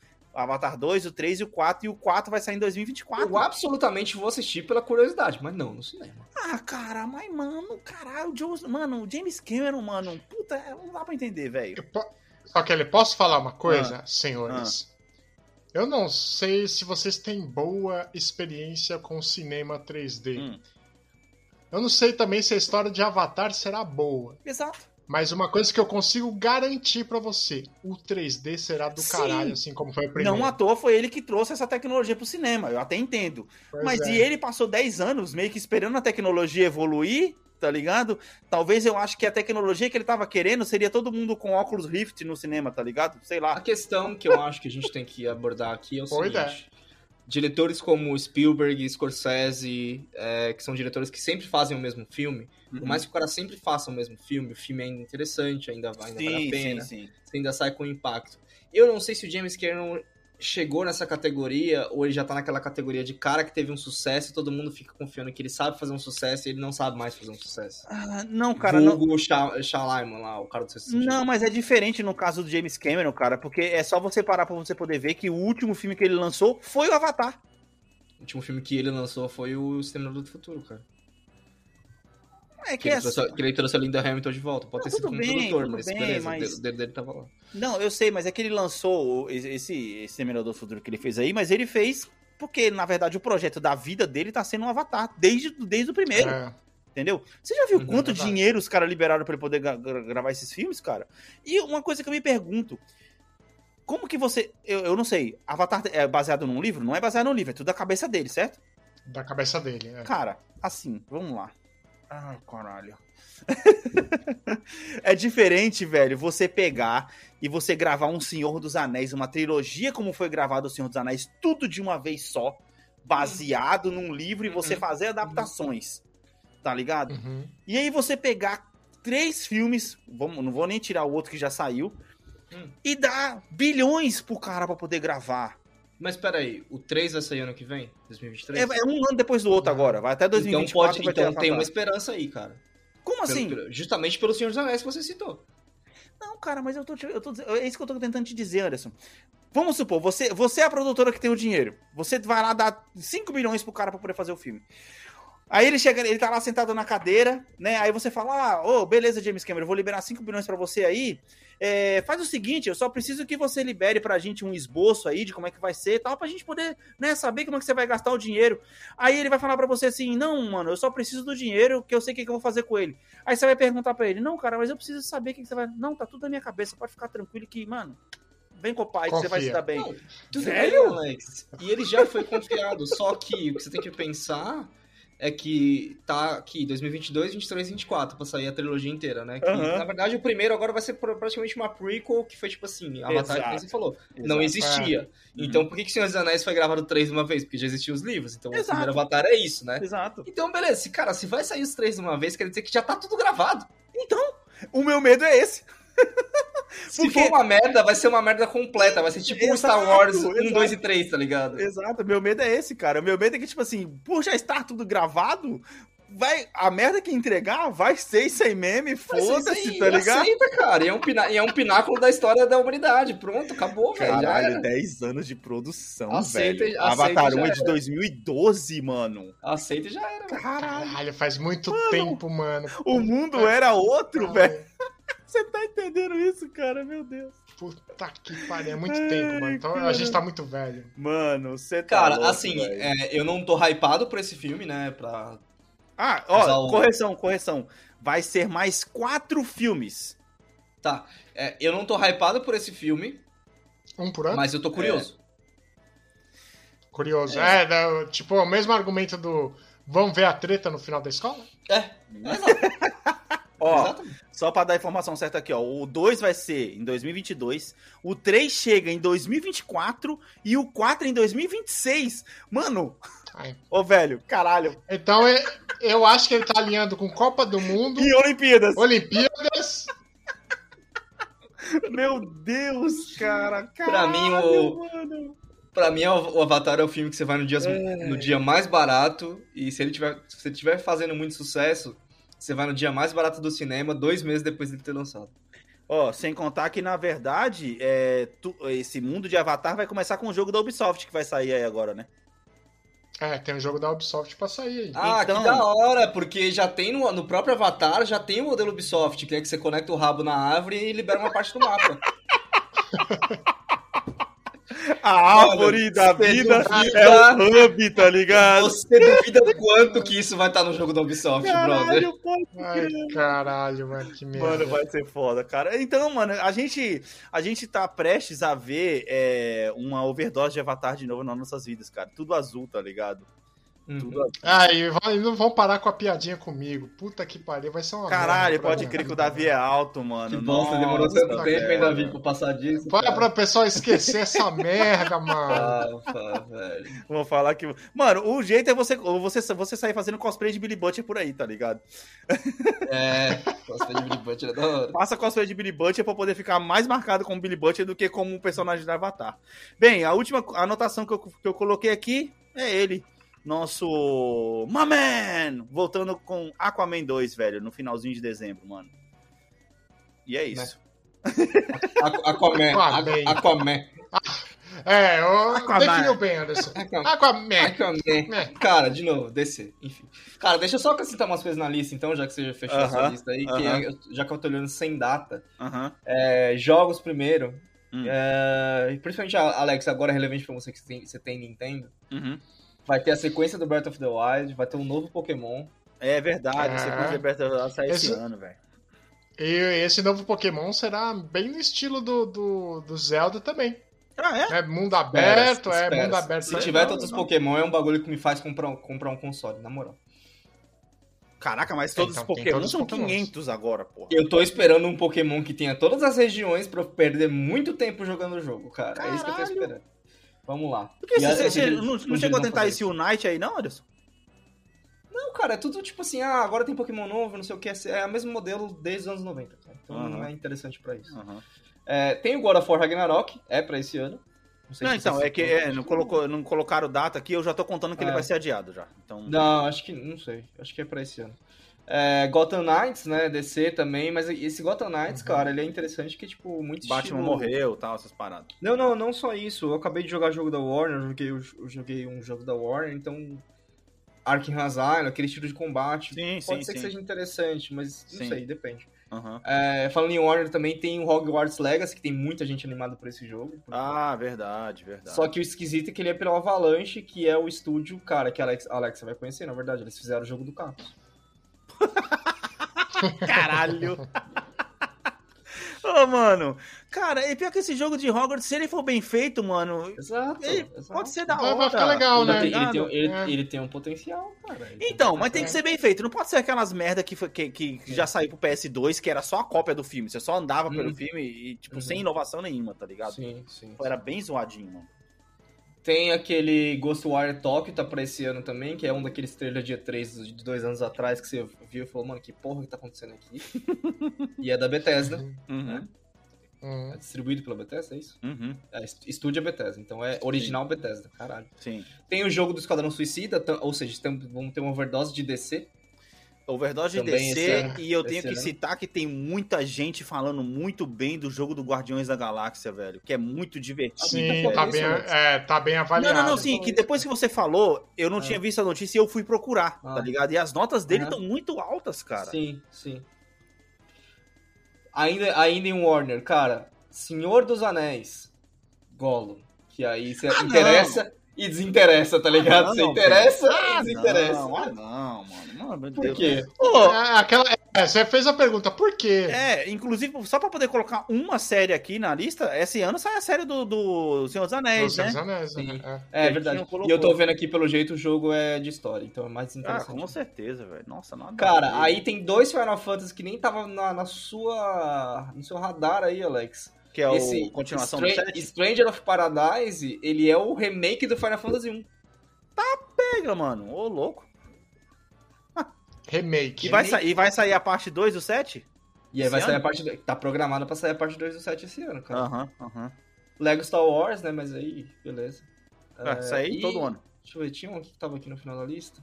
Avatar 2, o 3 e o 4. E o 4 vai sair em 2024. Eu absolutamente vou assistir pela curiosidade, mas não no cinema. Ah, cara, mas, mano, caralho, o Joe, mano, o James Cameron, mano, puta, não dá pra entender, velho. Po- Só que ele, posso falar uma Ah. coisa, senhores? Eu não sei se vocês têm boa experiência com cinema 3D. Hum. Eu não sei também se a história de Avatar será boa. Exato. Mas uma coisa que eu consigo garantir pra você: o 3D será do Sim. caralho, assim como foi o primeiro. Não à toa foi ele que trouxe essa tecnologia pro cinema, eu até entendo. Pois Mas é. e ele passou 10 anos meio que esperando a tecnologia evoluir, tá ligado? Talvez eu acho que a tecnologia que ele tava querendo seria todo mundo com óculos Rift no cinema, tá ligado? Sei A lá. questão que eu acho que a gente tem que abordar aqui é o Pois seguinte. Diretores como Spielberg, Scorsese, é, que são diretores que sempre fazem o mesmo filme, por Uhum. mais que o cara sempre faça o mesmo filme, o filme é ainda interessante, ainda, ainda vale a Sim, pena. sim, sim. você ainda sai com impacto. Eu não sei se o James Cameron chegou nessa categoria ou ele já tá naquela categoria de cara que teve um sucesso e todo mundo fica confiando que ele sabe fazer um sucesso e ele não sabe mais fazer um sucesso. Ah, não, cara, não. Vulgo Sha- Shyamalan lá, o cara do sentido. Não, mas é diferente no caso do James Cameron, cara, porque é só você parar pra você poder ver que o último filme que ele lançou foi o Avatar. O último filme que ele lançou foi o Exterminador do Futuro, cara. É Que que ele, é trouxe, que ele trouxe a Linda Hamilton de volta. Pode Não, ter sido como bem, produtor, mas bem, beleza, mas- o dedo dele tava lá. Não, eu sei, mas é que ele lançou o- esse esse Terminador do Futuro que ele fez aí, mas ele fez porque, na verdade, o projeto da vida dele tá sendo um avatar, desde, desde o primeiro, É. entendeu? Você já viu Uhum, quanto dinheiro os caras liberaram pra ele poder gra- gra- gravar esses filmes, cara? E uma coisa que eu me pergunto, como que você... Eu, eu não sei, Avatar é baseado num livro? Não é baseado num livro, é tudo da cabeça dele, certo? Da cabeça dele. É. Cara, assim, vamos lá. Ai, caralho. é diferente, velho, você pegar e você gravar um Senhor dos Anéis, uma trilogia como foi gravado o Senhor dos Anéis, tudo de uma vez só, baseado num livro e você Uhum. fazer adaptações. Tá ligado? Uhum. E aí você pegar três filmes, vamos, não vou nem tirar o outro que já saiu, Hum. e dar bilhões pro cara pra poder gravar. Mas peraí, o 3 vai sair ano que vem? 2023? É, é um ano depois do outro agora, vai até então 2024 pode, vai ter então tem uma esperança aí, cara. Como Pelo- assim? pelo- justamente pelo Senhor dos Anéis que você citou. Não, cara, mas eu tô, eu tô é isso que eu tô tentando te dizer, Anderson. Vamos supor, você, você é a produtora que tem o dinheiro. Você vai lá dar 5 milhões pro cara pra poder fazer o filme. Aí ele chega, ele tá lá sentado na cadeira, né? Aí você fala: Ah, ô, beleza, James Cameron, eu vou liberar 5 milhões pra você aí. É, faz o seguinte, eu só preciso que você libere pra gente um esboço aí de como é que vai ser e tal, pra gente poder, né, saber como é que você vai gastar o dinheiro. Aí ele vai falar pra você assim: Não, mano, eu só preciso do dinheiro, que eu sei o que, que eu vou fazer com ele. Aí você vai perguntar pra ele: Não, cara, mas eu preciso saber o que, que você vai. Não, tá tudo na minha cabeça, pode ficar tranquilo que, mano, vem com o pai, que você vai se Confia. dar bem. Não, tudo Velho? bem, Alex. E ele já foi confiado. só que o que você tem que pensar é que tá aqui 2022, 23 24 pra sair a trilogia inteira, né? Que, Aham. Na verdade, o primeiro agora vai ser pra- praticamente uma prequel que foi tipo assim: Avatar, Exato. como você falou, não Exato. existia. Então por que, que Senhor dos Anéis foi gravado três de uma vez? Porque já existiam os livros. Então Exato. o primeiro Avatar é isso, né? Exato. Então, beleza, se, cara, se vai sair os três de uma vez, quer dizer que já tá tudo gravado. Então, o meu medo é esse. Se Porque- for uma merda, vai ser uma merda completa. Vai ser tipo um Star Exato, Wars 1, exato. 2 e 3, tá ligado? Exato, meu medo é esse, cara. O meu medo é que, tipo assim, por já estar tudo gravado, vai. A merda que entregar vai ser isso aí mesmo, e Mas isso foda-se, tá ligado? Aceita, cara. E é, um pina... e é um pináculo da história da humanidade. Pronto, acabou, velho. já Caralho, era. 10 anos de produção, Aceita- velho. aceita Avatar já 1 é de era. 2012, mano. Aceita e já era, velho. Caralho, Caralho, faz muito tempo, mano. o mundo era outro, velho. Você tá entendendo isso, cara? Meu Deus. Puta que pariu, é muito Ai, tempo, mano. Então cara. a gente tá muito velho. Mano, você tá. Cara, louco, assim, é, eu não tô hypado por esse filme, né? Pra... Ah, ó, o- correção, correção. Vai ser mais quatro filmes. Tá. É, eu não tô hypado por esse filme, Um por ano? mas eu tô curioso. Curioso. É, né, tipo, o mesmo argumento do, Vamos ver a treta no final da escola? É, exato. Ó, Exatamente. só pra dar a informação certa aqui, ó. O 2 vai ser em 2022, o 3 chega em 2024 e o 4 em 2026. Mano, Ai. ô velho, caralho. Então é- eu acho que ele tá alinhando com Copa do Mundo, E Olimpíadas. Olimpíadas. Meu Deus, cara. Pra mim, caralho, o- mano. Pra mim, o o Avatar é o filme que você vai no dia, no dia mais barato. E se ele tiver, se ele tiver fazendo muito sucesso, você vai no dia mais barato do cinema, dois meses depois dele ter lançado. Ó, sem contar que, na verdade, é, tu- esse mundo de Avatar vai começar com o jogo da Ubisoft que vai sair aí agora, né? É, tem um jogo da Ubisoft pra sair aí. Ah, Então- que da hora, porque já tem no, no próprio Avatar, já tem o modelo Ubisoft, que é que você conecta o rabo na árvore e libera uma parte do mapa. A árvore da você vida duvida- é o hub, tá ligado? Você duvida quanto que isso vai estar no jogo da Ubisoft, brother? Caralho, pode Ai, caralho, mano, que merda. Mano, vai ser foda, cara. Então, mano, a gente, a gente tá prestes a ver é, uma overdose de Avatar de novo nas nossas vidas, cara. Tudo azul, tá ligado? Uhum. Ah, e vai- e não vão parar com a piadinha comigo. Puta que pariu, vai ser uma Caralho, pode crer que o Davi é alto, mano. Que bosta, demorou Nossa, tanto tempo, hein. Davi, pra passar disso. Para cara. pra pessoal esquecer essa merda, mano. Rafa, velho. Vou falar que. Mano, o jeito é você, você, você sair fazendo cosplay de Billy Butcher por aí, tá ligado? É, cosplay de Billy Butcher é da hora. Faça cosplay de Billy Butcher pra poder ficar mais marcado como Billy Butcher do que como um personagem da Avatar. Bem, a última anotação que eu, que eu coloquei aqui é ele. Nosso Maman! Voltando com Aquaman 2, velho, no finalzinho de dezembro, mano. E é isso. Aqu- Aquaman. Aquaman. Aqu- Aquaman. É, o... Aquaman. definiu bem, Anderson. Aquaman. Aquaman. Aquaman. É. Cara, de novo, descer. Enfim. Cara, deixa eu só acrescentar umas coisas na lista, então, já que você já fechou a sua Aham, lista aí, que aham. é- eu- já que eu tô olhando sem data. Aham. É, jogos primeiro. Hum. É, principalmente, a- Alex, agora é relevante pra você que tem, você tem Nintendo. Uhum. Vai ter a sequência do Breath of the Wild, vai ter um novo Pokémon. É verdade, É. você pode Breath of the Wild sair esse Esse- ano, velho. E esse novo Pokémon será bem no estilo do, do, do Zelda também. Ah, é? É mundo aberto, Espera, é espera. mundo aberto. Se tiver todos os. Pokémon, é um bagulho que me faz comprar um, comprar um console, na moral. Caraca, mas todos os então, tem Pokémon todos os são Pokémons. 500 agora, porra. Eu tô esperando um Pokémon que tenha todas as regiões pra eu perder muito tempo jogando o jogo, cara. É isso que eu tô Caralho. esperando. Vamos lá. Por que a- você, você não, não chegou a tentar esse Unite aí, não, Anderson? Não, cara, é tudo tipo assim, ah, agora tem Pokémon novo, não sei o que, é o mesmo modelo desde os anos 90, cara. Então Aham. não é interessante pra isso. Aham. É, tem o God of War Ragnarok, é pra esse ano. sei Não, se então, é que é, não, colocou, não colocaram data aqui, eu já tô contando que ele É. vai ser adiado já. Então, Não, acho que, não sei, acho que é pra esse ano. É, Gotham Knights, né, DC também, mas esse Gotham Knights, cara, ele é interessante que, tipo, muito Batman estilo... morreu tal, essas paradas. Não, não, não só isso. Eu acabei de jogar jogo da Warner, eu joguei, eu joguei um jogo da Warner, então. Arkham Asylum, aquele estilo de combate. Sim, Pode sim, ser que sim. seja interessante, mas não sei, depende. Aham. É, falando em Warner também, tem o Hogwarts Legacy, que tem muita gente animada por esse jogo. Ah, verdade, verdade. Só que o esquisito é que ele é pela Avalanche, que é o estúdio, cara, que a Alex, a Alexa vai conhecer, na verdade. Eles fizeram o jogo do Capcom. Caralho! Ô, mano, cara, e pior que esse jogo de Hogwarts, se ele for bem feito, mano, Exato. ele exato. pode ser da hora. vai ficar legal, Ele né? tem, ele, tem, ele- É. ele tem um potencial, cara. Ele tem Então, um mas tem que ser bem feito. Não pode ser aquelas merda que, foi- que, que já saiu pro PS2, que era só a cópia do filme. Você só andava pelo Uhum. filme e, tipo, Uhum. sem inovação nenhuma, tá ligado? Sim, sim. Era bem zoadinho, mano. Tem aquele Ghostwire Tokyo, tá pra esse ano também, que é um daqueles trailers dia 3 de dois anos atrás que você viu e falou, mano, que porra que tá acontecendo aqui? e é da Bethesda. Uhum. Hum. É distribuído pela Bethesda, é isso? Uhum. É, est- estúdio é Bethesda, então é original Bethesda, caralho. Sim. Tem o jogo do Esquadrão Suicida, ou seja, tem, vamos ter uma overdose de DC. Overdose de Também DC, ano. e eu tenho que ano. citar que tem muita gente falando muito bem do jogo do Guardiões da Galáxia, velho. Que é muito divertido. Sim, velho. tá bem, é, tá bem Não, avaliado. não, não, sim, que depois que você falou, eu não Ah. tinha visto a notícia e eu fui procurar, Ah. tá ligado? E as notas dele estão muito altas, cara. Sim, sim. Ainda, ainda em Warner, cara, Senhor dos Anéis, Gollum, que aí cê Ah, interessa, e desinteressa, tá ligado? Ah, Você não, interessa Ah, e desinteressa. não, ah, não, mano. Meu Por quê? É, aquela, é, você fez a pergunta, por quê? É, inclusive, só pra poder colocar uma série aqui na lista, esse ano sai a série do, do Senhor dos Anéis, Senhor né? dos Anéis, né? É, Ele verdade. E eu tô vendo aqui, pelo jeito, o jogo é de história, então é mais Ah, interessante. com certeza, velho. Nossa, nada. Cara, aí tem dois Final Fantasy que nem tava na, na sua. no seu radar aí, Alex. Que é Esse o continuação Stra- do 7. Stranger of Paradise, ele é o remake do Final Fantasy 1. Pega, mano. Ô, louco. Remake. E vai, sa- e vai sair a parte 2 do 7? E aí vai Esse sair a ano? parte. do- Tá programada pra sair a parte 2 do 7 esse ano, cara. Aham, aham. Lego Star Wars, né? Mas aí, beleza. Vai É, sair e- todo ano. Deixa eu ver, tinha um aqui que tava aqui no final da lista.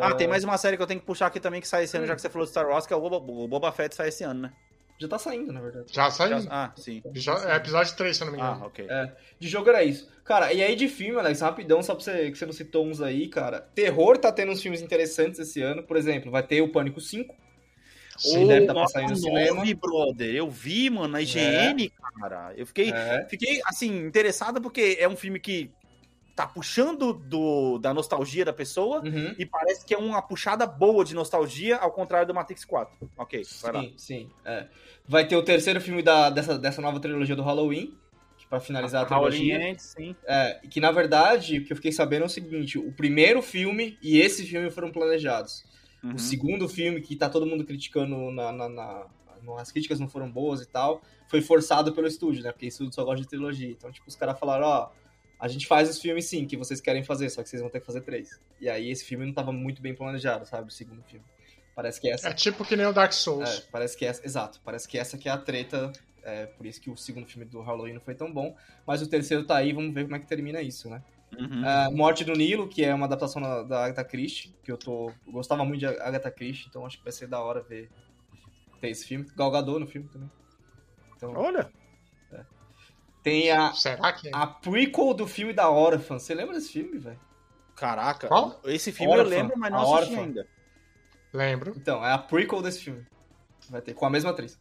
Ah, tem mais uma série que eu tenho que puxar aqui também que sai esse ano, Hum. já que você falou de Star Wars, que é o Boba, o Boba Fett sai esse ano, né? Já tá saindo, na verdade. Já saiu. Já- ah, sim. Já- é episódio 3, se eu não me engano. Ah, ok. É, de jogo era isso. Cara, e aí de filme, Alex, rapidão, só pra você, que você não citou uns aí, cara. Terror tá tendo uns filmes interessantes esse ano. Por exemplo, vai ter o Pânico 5. Sim. Deve tá passando no cinema. brother. Eu vi, mano, na IGN, cara. Eu fiquei, É. fiquei, assim, interessado porque é um filme que tá puxando do, da nostalgia da pessoa Uhum. e parece que é uma puxada boa de nostalgia, ao contrário do Matrix 4. Ok, vai lá. Sim, sim. é. Vai ter o terceiro filme da, dessa, dessa nova trilogia do Halloween. Que pra finalizar a trilogia. Halloween sim. É, que na verdade, o que eu fiquei sabendo é o seguinte: o primeiro filme e esse filme foram planejados. Uhum. O segundo filme, que tá todo mundo criticando na, na, na- As críticas não foram boas e tal, foi forçado pelo estúdio, né? Porque o estúdio só gosta de trilogia. Então, tipo, os caras falaram, ó, a gente faz os filmes sim, que vocês querem fazer, só que vocês vão ter que fazer três. E aí esse filme não tava muito bem planejado, sabe? O segundo filme. Parece que essa. É tipo que nem o Dark Souls. É, parece que essa. Exato, parece que essa que é a treta. É, por isso que o segundo filme do Halloween não foi tão bom. Mas o terceiro tá aí, vamos ver como é que termina isso, né? Uhum. É, Morte do Nilo, que é uma adaptação da, da Agatha Christie, que eu tô. eu gostava muito de Agatha Christie, então acho que vai ser da hora ver ter esse filme. Gal Gadot no filme também. Então, Olha, tem a, Será que é? a prequel do filme da Orphan. Você lembra desse filme, velho? caraca. Qual? Esse filme eu Órfã. lembro, mas não assisti ainda. Lembro. Então, é a prequel desse filme. Vai ter com a mesma atriz.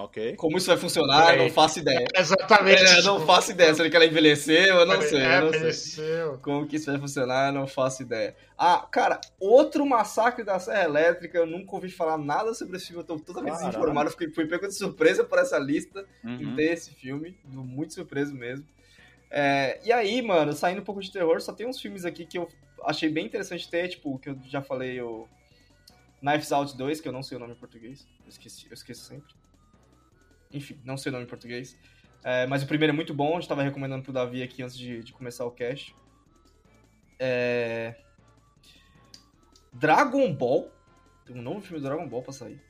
Ok. Como isso vai funcionar, eu não Peraí. faço ideia. Exatamente. É, eu não faço ideia. Será que ela envelheceu? Eu não sei, É, eu não sei. envelheceu. Como que isso vai funcionar, eu não faço ideia. Ah, cara, outro massacre da Serra Elétrica, eu nunca ouvi falar nada sobre esse filme, eu tô totalmente Caralho. desinformado, fiquei, fui pego de surpresa por essa lista, Uhum. ter esse filme, tô muito surpreso mesmo. É, e aí, mano, saindo um pouco de terror, só tem uns filmes aqui que eu achei bem interessante ter, tipo, que eu já falei, o Knives Out 2, que eu não sei o nome em português, eu esqueci, eu esqueço sempre. Enfim, não sei o nome em português. É, mas o primeiro é muito bom, a gente tava recomendando pro Davi aqui antes de, de começar o cast. É... Dragon Ball. Tem um novo filme do Dragon Ball pra sair.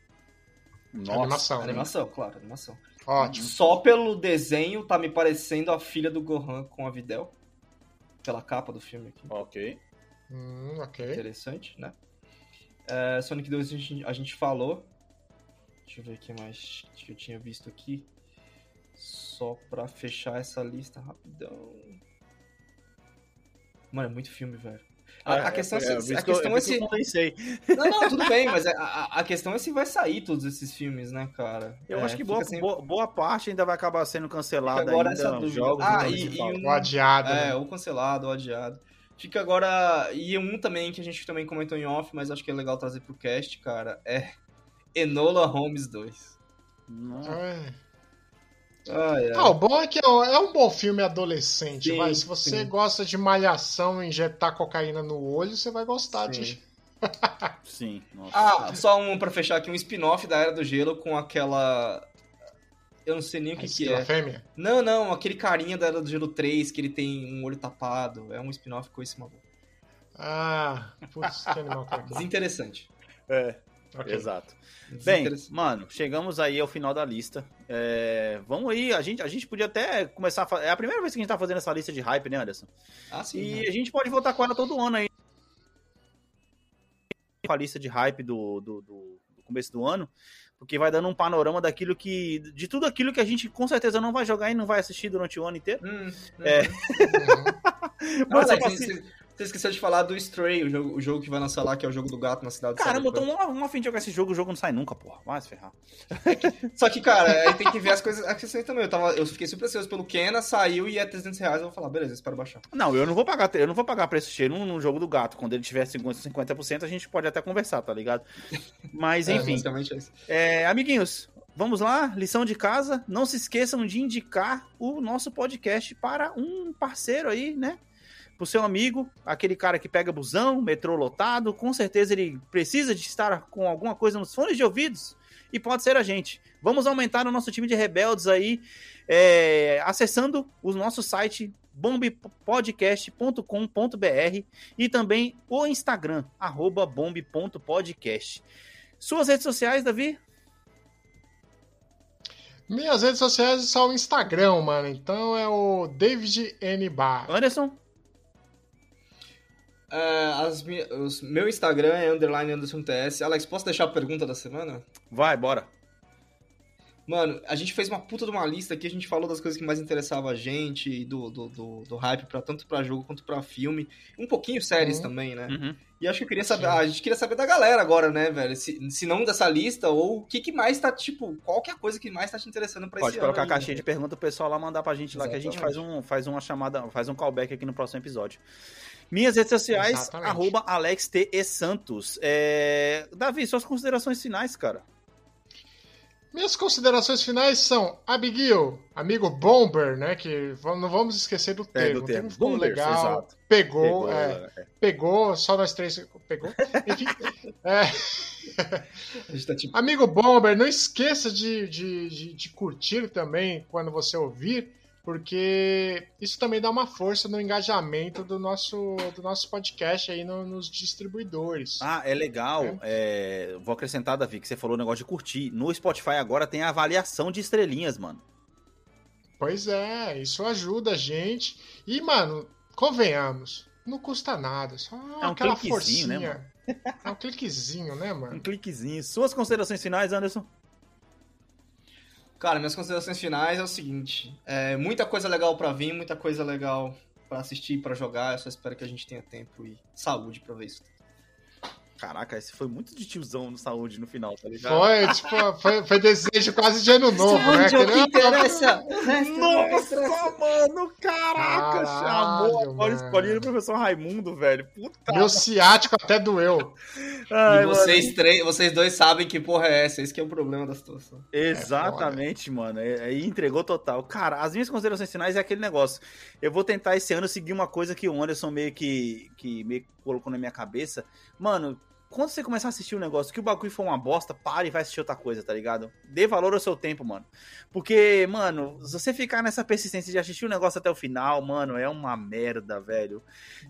Nossa. Animação. né? Animação, claro, animação. Ótimo. Só pelo desenho tá me parecendo a filha do Gohan com a Videl. Pela capa do filme aqui. Ok. Hum, ok. Interessante, né? É, Sonic 2 a gente, a gente falou. Deixa eu ver o que mais que eu tinha visto aqui. Só pra fechar essa lista rapidão. Mano, é muito filme, velho. A, a questão é, é, se- é, a questão é se... se. Não, não, tudo bem, mas a, a- questão é se vai sair todos esses filmes, né, cara? Eu É, acho que boa, sempre- boa, parte ainda vai acabar sendo cancelada Fica agora ainda, essa dúvida. jogos Ah, e- se e um- O adiado. É, né? ou cancelado, ou adiado. Fica agora. E um também que a gente também comentou em off, mas acho que é legal trazer pro cast, cara. É Enola Holmes 2. Nossa. É. Ai, ai. Ah, o bom é que é um- é bom filme adolescente, Sim, vai. Se você sim. gosta de malhação, injetar cocaína no olho, você vai gostar Sim. de. Sim, nossa. Ah, só um pra fechar aqui, um spin-off da Era do Gelo com aquela. Eu não sei nem o que, que é. fêmea. Não, não, aquele carinha da Era do Gelo 3, que ele tem um olho tapado. É um spin-off com esse maluco. Ah, putz, que animal é. Desinteressante. É, Ok. exato. Bem, Desinteressante. mano, chegamos aí ao final da lista. É, vamos aí, a gente, a gente podia até começar a fazer. É a primeira vez que a gente tá fazendo essa lista de hype, né, Anderson? Ah, sim. E né? a gente pode voltar com ela todo ano aí. Com a lista de hype do, do, do- do começo do ano. Porque vai dando um panorama daquilo que. De tudo aquilo que a gente com certeza não vai jogar e não vai assistir durante o ano inteiro. Hum, hum. É. Ah, Mas Alex, pra você- Você esqueceu de falar do Stray, o jogo, o jogo que vai lançar lá, que é o jogo do gato na cidade de Caramba, eu tô uma, uma fim de jogar esse jogo, o jogo não sai nunca, porra. Vai se ferrar. Só que, cara, aí tem que ver as coisas. Aqui assim também. Eu, tava, eu fiquei super ansioso pelo Kena, saiu e é 300 reais. Eu vou falar, beleza, espero baixar. Não, eu não vou pagar, eu não vou pagar preço cheio no, jogo do gato. Quando ele tiver 50%, 50%, a gente pode até conversar, tá ligado? Mas É, enfim. é isso. É, amiguinhos, vamos lá, lição de casa. Não se esqueçam de indicar o nosso podcast para um parceiro aí, né? Pro seu amigo, aquele cara que pega busão, metrô lotado, com certeza ele precisa de estar com alguma coisa nos fones de ouvidos e pode ser a gente. Vamos aumentar o nosso time de rebeldes aí, é, acessando o nosso site bombpodcast.com.br e também o Instagram, arroba bomb.podcast. Suas redes sociais, Davi? Minhas redes sociais são o Instagram, mano. Então é o David N. Bar. Anderson? É, as mi- os- meu Instagram é underline Anderson TS. Alex, posso deixar a pergunta da semana? Vai, bora. Mano, a gente fez uma puta de uma lista aqui, a gente falou das coisas que mais interessavam a gente, e do, do, do, do hype pra, tanto pra jogo quanto pra filme. Um pouquinho séries Uhum. também, né? Uhum. E acho que eu queria saber. Ah, a gente queria saber da galera agora, né, velho? Se, se não dessa lista, ou o que, que mais tá, tipo, qual que é a coisa que mais tá te interessando pra Pode esse colocar a caixinha de né? pergunta pro pessoal lá mandar pra gente lá que a gente faz, Exatamente. um, faz uma chamada, faz um callback aqui no próximo episódio. Minhas redes sociais, Exatamente. arroba Alex T. E. Santos. É... Davi, suas considerações finais, cara. Minhas considerações finais são Abigail, amigo Bomber, né? Que não vamos esquecer do termo. É, do termo. ficou Bombers, legal. exato. Pegou, Pegou, é, é. pegou, só nós três pegou. Enfim, é, tá, tipo, amigo Bomber, não esqueça de, de, de, de curtir também quando você ouvir, porque isso também dá uma força no engajamento do nosso, do nosso podcast aí no- nos distribuidores. Ah, é legal. é, Vou acrescentar, Davi, que você falou o negócio de curtir. No Spotify agora tem a avaliação de estrelinhas, mano. Pois é, isso ajuda a gente. E, mano, convenhamos, não custa nada, só É um aquela cliquezinho, né, forcinha. É um cliquezinho, né, Um mano? cliquezinho. Suas considerações finais, Anderson? Cara, minhas considerações finais é o seguinte: é, muita coisa legal pra vir, muita coisa legal pra assistir, pra jogar. Eu só espero que a gente tenha tempo e saúde pra ver isso. Caraca, esse foi muito de tiozão no saúde no final, tá ligado? Foi, tipo, foi, foi desejo quase de ano novo, né? Saúde é o que interessa! Nossa, mano, caraca, chamou agora mano. escolhendo o professor Raimundo, velho. Puta. Meu ciático até doeu. Ai, e mano. vocês, três, vocês dois sabem que porra é essa, esse que é o problema da situação. Exatamente, mano. É- Aí entregou total. Cara, as minhas considerações finais é aquele negócio. Eu vou tentar esse ano seguir uma coisa que o Anderson meio que, que meio que colocou na minha cabeça. Mano, quando você começar a assistir um negócio que o bagulho for uma bosta, pare e vai assistir outra coisa, tá ligado? Dê valor ao seu tempo, mano. Porque, mano, se você ficar nessa persistência de assistir o negócio até o final, mano, é uma merda, velho.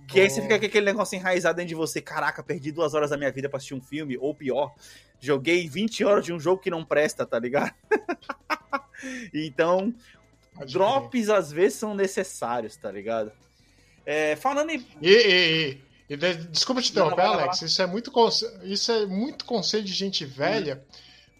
Que aí você fica com aquele negócio enraizado dentro de você. Caraca, perdi duas horas da minha vida pra assistir um filme, ou pior, joguei 20 horas de um jogo que não presta, tá ligado? então, Pode drops às vezes são necessários, tá ligado? É, falando em. E, e, e, e de- desculpa te interromper, Alex. Isso é, muito isso é muito conselho de gente velha,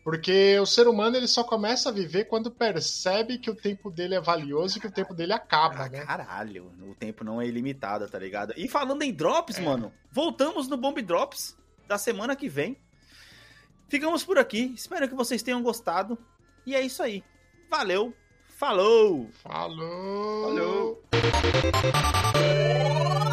porque o ser humano ele só começa a viver quando percebe que o tempo dele é valioso e que o tempo dele acaba, Ah, né? caralho, o tempo não é ilimitado, tá ligado? E falando em drops, É. mano, voltamos no Bomb Drops da semana que vem. Ficamos por aqui, espero que vocês tenham gostado. E é isso aí. Valeu, falou! Falou! Falou.